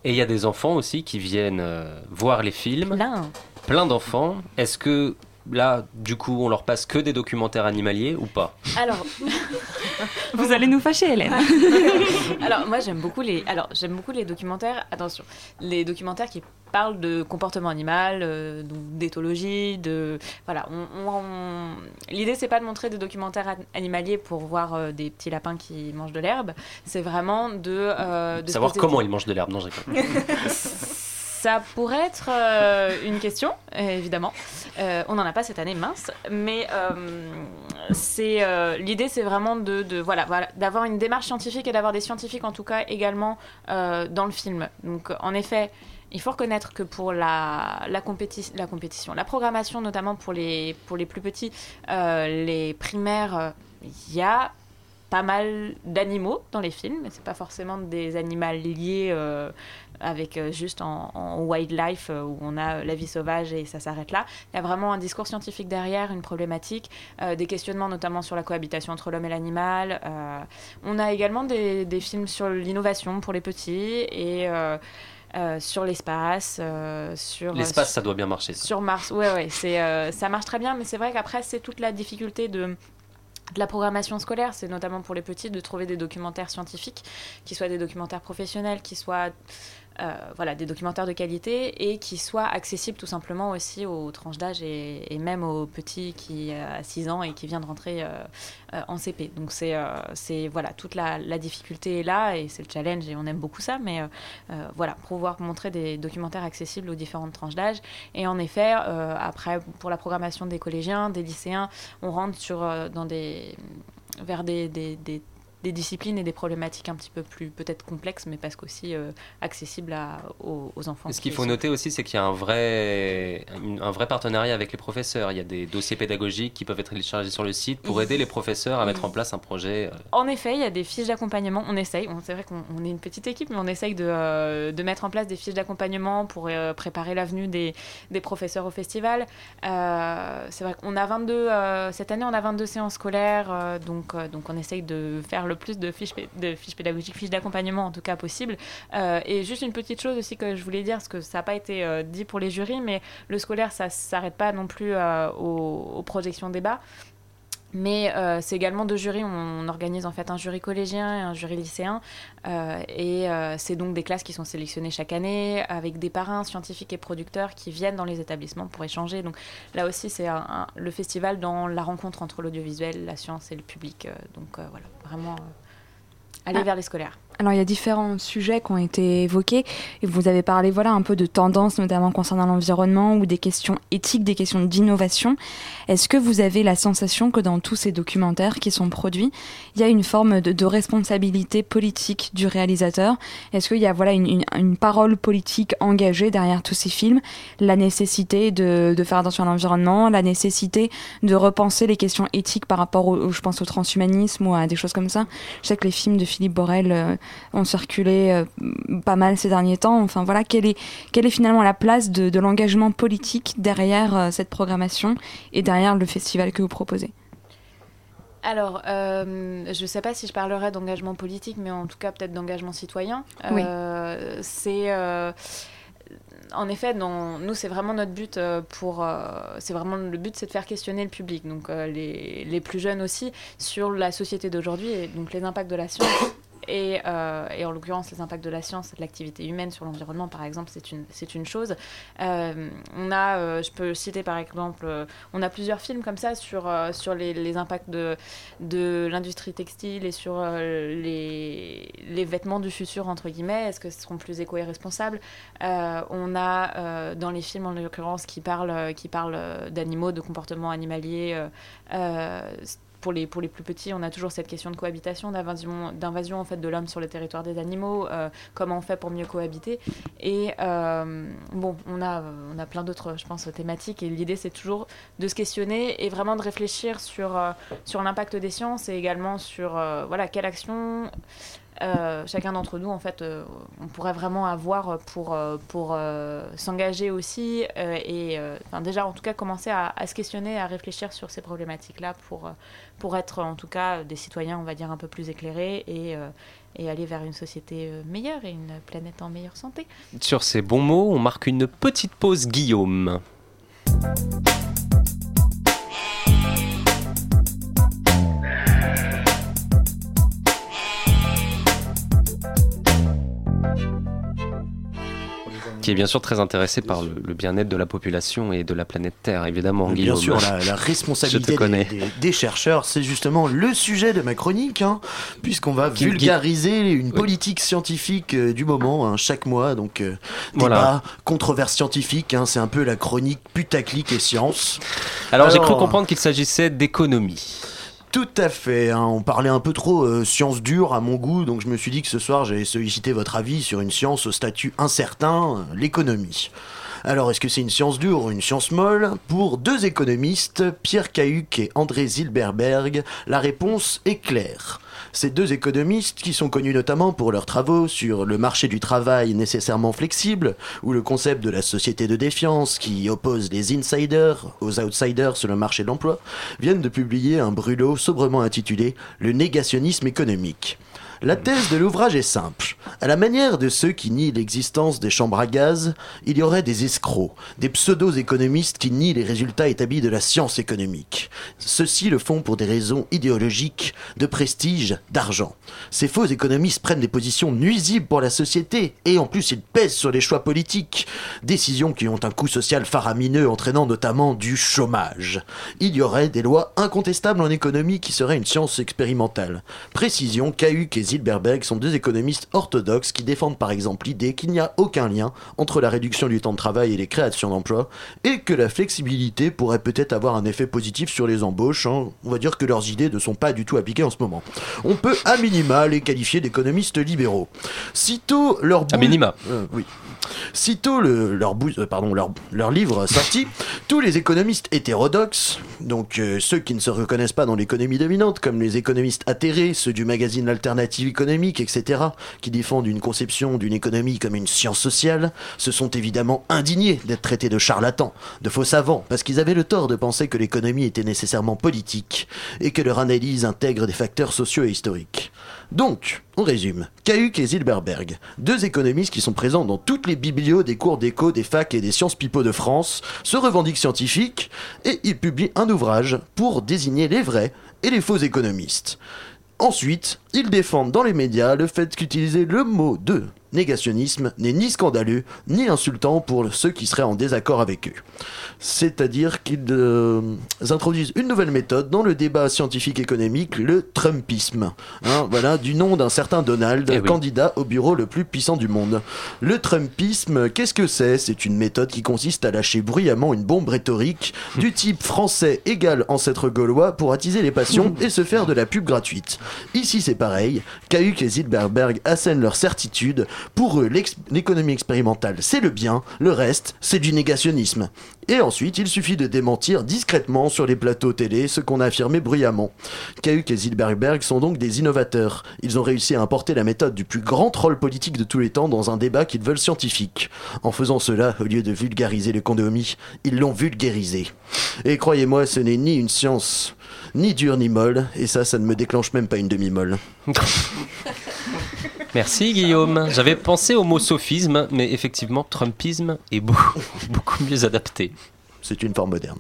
Et il y a des enfants aussi qui viennent euh, voir les films. Plein. Plein d'enfants. Est-ce que là, du coup, on leur passe que des documentaires animaliers ou pas Alors, Vous allez nous fâcher, Hélène. alors moi j'aime beaucoup les alors j'aime beaucoup les documentaires attention les documentaires qui parlent de comportement animal euh, donc d'éthologie de voilà on, on- on- l'idée c'est pas de montrer des documentaires an- animaliers pour voir euh, des petits lapins qui mangent de l'herbe c'est vraiment de, euh, de Savoir comment ils mangent de l'herbe. Non, rigole. ça pourrait être euh, une question, évidemment. Euh, on n'en a pas cette année, mince. Mais euh, l'idée, c'est vraiment de, voilà, d'avoir une démarche scientifique et d'avoir des scientifiques, en tout cas, également dans le film. Donc, en effet, il faut reconnaître que pour la, la, compéti- la compétition, la programmation, notamment pour les, plus petits, les primaires, il y a pas mal d'animaux dans les films, c'est pas forcément des animaux liés euh, avec euh, juste en, en wildlife euh, où on a euh, la vie sauvage et ça s'arrête là. Il y a vraiment un discours scientifique derrière, une problématique, euh, des questionnements notamment sur la cohabitation entre l'homme et l'animal. euh. on a également des, des films sur l'innovation pour les petits et euh, sur l'espace, sur L'espace, ça doit bien marcher. ça. sur Mars, ouais, ouais, c'est, ça marche très bien, mais c'est vrai qu'après, c'est toute la difficulté de, de la programmation scolaire. C'est notamment pour les petits de trouver des documentaires scientifiques, qui soient des documentaires professionnels, qui soient voilà, des documentaires de qualité et qui soient accessibles tout simplement aussi aux tranches d'âge et, même aux petits qui euh, a 6 ans et qui vient de rentrer euh, euh, en CP. Donc c'est, euh, voilà, toute la, difficulté est là et c'est le challenge et on aime beaucoup ça, mais euh, euh, voilà, pouvoir montrer des documentaires accessibles aux différentes tranches d'âge. Et en effet, euh, après, pour la programmation des collégiens, des lycéens, on rentre sur, euh, dans des, vers des, des- des disciplines et des problématiques un petit peu plus peut-être complexes, mais parce qu'aussi euh, accessibles à- aux, aux enfants. Ce qu'il qui faut sont- noter aussi, c'est qu'il y a un vrai, un vrai partenariat avec les professeurs. Il y a des dossiers pédagogiques qui peuvent être téléchargés sur le site pour aider les professeurs à mettre en place un projet. euh, En effet, il y a des fiches d'accompagnement. On essaye, c'est vrai qu'on on est une petite équipe, mais on essaye de, euh, de mettre en place des fiches d'accompagnement pour euh, préparer l'avenue des, des professeurs au festival. C'est vrai qu'on a 22, euh, cette année on a 22 séances scolaires, donc, donc on essaye de faire le plus de fiches, de fiches pédagogiques, fiches d'accompagnement en tout cas possible. Euh, et juste une petite chose aussi que je voulais dire, parce que ça n'a pas été euh, dit pour les jurys, mais le scolaire ça s'arrête pas non plus euh, aux, aux projections débats. Mais euh, c'est également deux jurys. On organise en fait un jury collégien et un jury lycéen. Euh, et euh, c'est donc des classes qui sont sélectionnées chaque année avec des parrains scientifiques et producteurs qui viennent dans les établissements pour échanger. Donc là aussi, c'est le festival dans la rencontre entre l'audiovisuel, la science et le public. Donc voilà, vraiment aller Ah. vers les scolaires. Alors il y a différents sujets qui ont été évoqués et vous avez parlé voilà un peu de tendances notamment concernant l'environnement ou des questions éthiques, des questions d'innovation. Est-ce que vous avez la sensation que dans tous ces documentaires qui sont produits, il y a une forme de, responsabilité politique du réalisateur? Est-ce qu'il y a voilà une, une, parole politique engagée derrière tous ces films? La nécessité de, de faire attention à l'environnement, la nécessité de repenser les questions éthiques par rapport au, je pense au transhumanisme ou à des choses comme ça? Je sais que les films de Philippe Borel euh, ont circulé euh, pas mal ces derniers temps. Enfin voilà, quelle est, quelle est finalement la place de, l'engagement politique derrière euh, cette programmation et derrière le festival que vous proposez? Alors, euh, je ne sais pas si je parlerai d'engagement politique, mais en tout cas peut-être d'engagement citoyen. c'est en effet, nous, c'est vraiment notre but pour. c'est vraiment le but, c'est de faire questionner le public, donc les, les, plus jeunes aussi, sur la société d'aujourd'hui et donc les impacts de la science euh, et, en l'occurrence, les impacts de la science et de l'activité humaine sur l'environnement, par exemple, c'est une, une chose. Euh, on a, euh, je peux citer par exemple, on a plusieurs films comme ça sur, sur les, les impacts de, de l'industrie textile et sur les, les vêtements du futur, entre guillemets. Est-ce que ce seront plus éco-responsables On a dans les films, en l'occurrence, qui parlent, qui parlent d'animaux, de comportements animaliers pour les, pour les plus petits, on a toujours cette question de cohabitation, d'invasion, d'invasion en fait de l'homme sur le territoire des animaux, euh, comment on fait pour mieux cohabiter. Et euh, bon, on a, on a plein d'autres, je pense, thématiques. Et l'idée, c'est toujours de se questionner et vraiment de réfléchir sur, euh, sur l'impact des sciences et également sur voilà, quelle action euh, chacun d'entre nous, en fait, euh, on pourrait vraiment avoir pour, euh, pour s'engager aussi et déjà, en tout cas, commencer à, se questionner, à réfléchir sur ces problématiques-là pour, pour être, en tout cas, des citoyens, on va dire, un peu plus éclairés et, et aller vers une société meilleure et une planète en meilleure santé. Sur ces bons mots, on marque une petite pause, Guillaume. Qui est bien sûr très intéressé par le, bien-être de la population et de la planète Terre, évidemment. Bien sûr, la, responsabilité des, chercheurs, c'est justement le sujet de ma chronique, hein, puisqu'on va vulgariser une politique scientifique euh, du moment, hein, chaque mois. Donc, euh, débat, controverse scientifique, hein, c'est un peu la chronique putaclic et science. Alors j'ai cru comprendre qu'il s'agissait d'économie. Tout à fait. Hein. On parlait un peu trop euh, science dure à mon goût, donc je me suis dit que ce soir j'allais solliciter votre avis sur une science au statut incertain, l'économie. Alors, est-ce que c'est une science dure ou une science molle? Pour deux économistes, Pierre Cahuc et André Zilberberg, la réponse est claire. Ces deux économistes, qui sont connus notamment pour leurs travaux sur le marché du travail nécessairement flexible, ou le concept de la société de défiance qui oppose les insiders aux outsiders sur le marché de l'emploi, viennent de publier un brûlot sobrement intitulé Le négationnisme économique. La thèse de l'ouvrage est simple. À la manière de ceux qui nient l'existence des chambres à gaz, il y aurait des escrocs, des pseudo-économistes qui nient les résultats établis de la science économique. Ceux-ci le font pour des raisons idéologiques, de prestige, d'argent. Ces faux économistes prennent des positions nuisibles pour la société et en plus ils pèsent sur les choix politiques. Décisions qui ont un coût social faramineux entraînant notamment du chômage. Il y aurait des lois incontestables en économie qui seraient une science expérimentale. Précision, Cahuc et Zilberberg sont deux économistes orthodoxes qui défendent par exemple l'idée qu'il n'y a aucun lien entre la réduction du temps de travail et les créations d'emplois, et que la flexibilité pourrait peut-être avoir un effet positif sur les embauches. Hein. On va dire que leurs idées ne sont pas du tout appliquées en ce moment. On peut à minima les qualifier d'économistes libéraux. Sitôt leur... À minima. Euh, oui. Sitôt le, leur, euh, pardon, leur, leur, livre sorti, tous les économistes hétérodoxes, donc euh, ceux qui ne se reconnaissent pas dans l'économie dominante, comme les économistes atterrés, ceux du magazine L'Alternative économique, etc., qui défendent une conception d'une économie comme une science sociale, se sont évidemment indignés d'être traités de charlatans, de faux savants, parce qu'ils avaient le tort de penser que l'économie était nécessairement politique, et que leur analyse intègre des facteurs sociaux et historiques. Donc, on résume. Cahuc et Zilberberg, deux économistes qui sont présents dans toutes les biblios des cours d'éco, des facs et des sciences pipeaux de France, se revendiquent scientifiques et ils publient un ouvrage pour désigner les vrais et les faux économistes. Ensuite, ils défendent dans les médias le fait qu'utiliser le mot de négationnisme n'est ni scandaleux ni insultant pour ceux qui seraient en désaccord avec eux. C'est-à-dire qu'ils euh, introduisent une nouvelle méthode dans le débat scientifique économique, le Trumpisme. Hein, voilà, du nom d'un certain Donald, Eh oui. candidat au bureau le plus puissant du monde. Le Trumpisme, qu'est-ce que c'est? C'est une méthode qui consiste à lâcher bruyamment une bombe rhétorique du type français égal ancêtre gaulois pour attiser les passions et se faire de la pub gratuite. Ici c'est pareil, Cahuc et Zilberberg assènent leur certitude. Pour eux, l'économie expérimentale c'est le bien, le reste c'est du négationnisme. Et ensuite, il suffit de démentir discrètement sur les plateaux télé ce qu'on a affirmé bruyamment. Cahuc et Zilberberg sont donc des innovateurs. Ils ont réussi à importer la méthode du plus grand troll politique de tous les temps dans un débat qu'ils veulent scientifique. En faisant cela, au lieu de vulgariser le condomie, ils l'ont vulgarisé. Et croyez-moi, ce n'est ni une science, ni dure ni molle, et ça, ça ne me déclenche même pas une demi-molle. Merci Guillaume. J'avais pensé au mot sophisme, mais effectivement, Trumpisme est beaucoup, mieux adapté. C'est une forme moderne.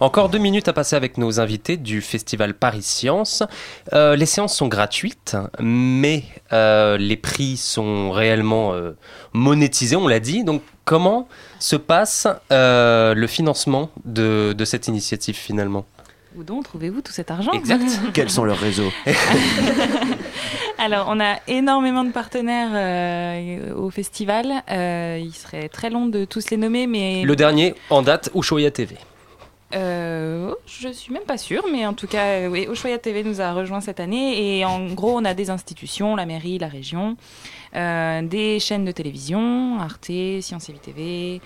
Encore deux minutes à passer avec nos invités du festival Paris Science. Euh, les séances sont gratuites, mais euh, les prix sont réellement euh, monétisés, on l'a dit. Donc comment se passe euh, le financement de, de cette initiative finalement? Où donc trouvez-vous tout cet argent? Exact. Quels sont leurs réseaux? Alors, on a énormément de partenaires euh, au festival. Euh, il serait très long de tous les nommer, mais Le dernier en date, Ushuaïa TV. Euh, je suis même pas sûre, mais en tout cas, euh, oui, TV nous a rejoint cette année et en gros, on a des institutions, la mairie, la région, euh, des chaînes de télévision, Arte, Science et TV,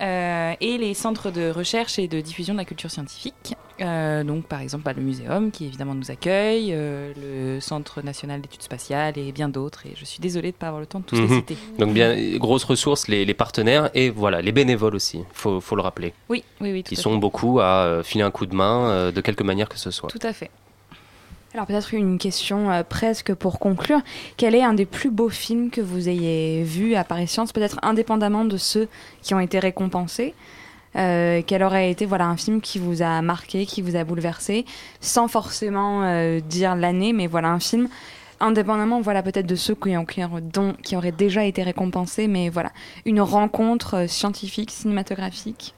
euh, et les centres de recherche et de diffusion de la culture scientifique. Euh, donc, par exemple, bah, le muséum qui évidemment nous accueille, euh, le Centre national d'études spatiales et bien d'autres. Et je suis désolée de ne pas avoir le temps de tous les Mhm. citer. Donc bien, grosse ressource, les, les partenaires et voilà, les bénévoles aussi, faut, faut le rappeler. Oui, oui, oui, tout Qui à sont fait. beaucoup à filer un coup de main de quelque manière que ce soit. Tout à fait. Alors peut-être une question euh, presque pour conclure. Quel est un des plus beaux films que vous ayez vu à Paris Science, peut-être indépendamment de ceux qui ont été récompensés? Euh, Quel aurait été voilà, un film qui vous a marqué, qui vous a bouleversé, sans forcément euh, dire l'année, mais voilà un film indépendamment voilà peut-être de ceux qui, ont, qui, ont- dont- qui auraient déjà été récompensés, mais voilà une rencontre scientifique, cinématographique?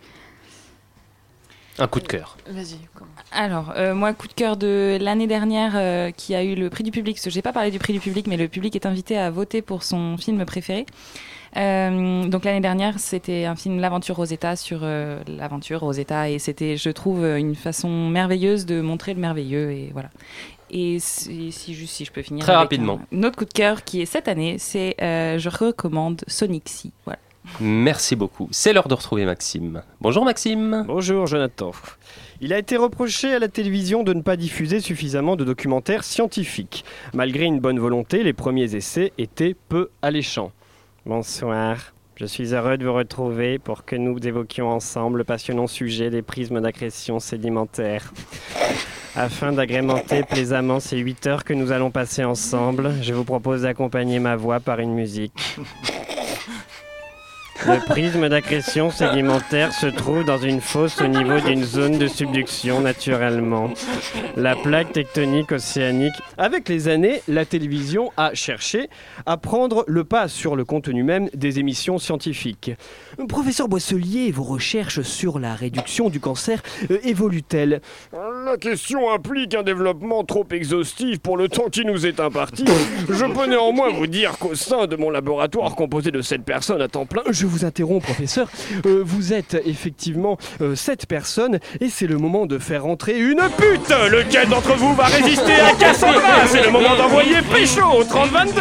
Un coup de cœur. Vas-y, commence. Alors, euh, moi, coup de cœur de l'année dernière euh, qui a eu le prix du public. Je n'ai pas parlé du prix du public, mais le public est invité à voter pour son film préféré. Euh, donc l'année dernière, c'était un film L'aventure Rosetta sur euh, l'aventure Rosetta et c'était, je trouve, une façon merveilleuse de montrer le merveilleux et voilà. Et si, si juste si je peux finir Très avec rapidement. un, autre coup de cœur qui est cette année, c'est euh, je recommande Sonic Sea. Voilà. Merci beaucoup. C'est l'heure de retrouver Maxime. Bonjour Maxime. Bonjour Jonathan. Il a été reproché à la télévision de ne pas diffuser suffisamment de documentaires scientifiques. Malgré une bonne volonté, les premiers essais étaient peu alléchants. Bonsoir. Je suis heureux de vous retrouver pour que nous évoquions ensemble le passionnant sujet des prismes d'accrétion sédimentaire. Afin d'agrémenter plaisamment ces 8 heures que nous allons passer ensemble, je vous propose d'accompagner ma voix par une musique. Le prisme d'accrétion sédimentaire se trouve dans une fosse au niveau d'une zone de subduction naturellement. La plaque tectonique océanique. Avec les années, la télévision a cherché à prendre le pas sur le contenu même des émissions scientifiques. Professeur Boisselier, vos recherches sur la réduction du cancer euh, évoluent-elles? La question implique un développement trop exhaustif pour le temps qui nous est imparti. Je peux néanmoins vous dire qu'au sein de mon laboratoire composé de 7 personnes à temps plein, vous interromps professeur, euh, vous êtes effectivement 7 personnes et c'est le moment de faire entrer une pute Lequel d'entre vous va résister à Cassandra? C'est le moment d'envoyer Pécho au 3022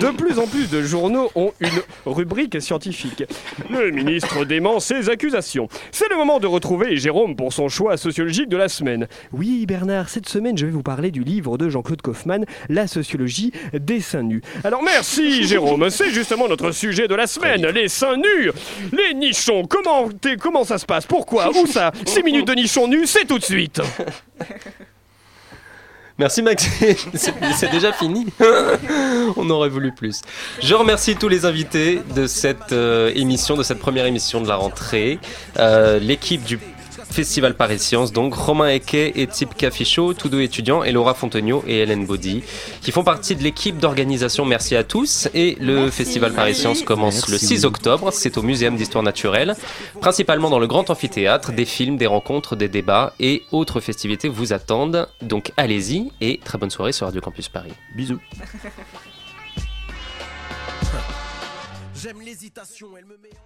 De plus en plus de journaux ont une rubrique scientifique. Le ministre dément ses accusations. C'est le moment de retrouver Jérôme pour son choix sociologique de la semaine. Oui, Bernard, cette semaine, je vais vous parler du livre de Jean-Claude Kaufmann, La sociologie des seins nus. Alors merci, Jérôme, c'est justement notre sujet de la semaine, les seins nus Les nichons, comment, comment ça se passe? Pourquoi? Où ça? 6 minutes de nichons nus, c'est tout de suite Merci c'est c'est déjà fini. On aurait voulu plus. Je remercie tous les invités de cette euh, émission, de cette première émission de la rentrée. Euh, L'équipe du Festival Paris Sciences, donc Romain Eke et Tip Cafichot, tous deux étudiants, et Laura Fontegno et Hélène Baudy, qui font partie de l'équipe d'organisation. Merci à tous. Et le Festival Paris Sciences commence le Merci. 6 octobre. C'est au Muséum d'Histoire Naturelle, principalement dans le grand amphithéâtre. Des films, des rencontres, des débats et autres festivités vous attendent. Donc allez-y et très bonne soirée sur Radio Campus Paris. Bisous. J'aime l'hésitation, elle me met en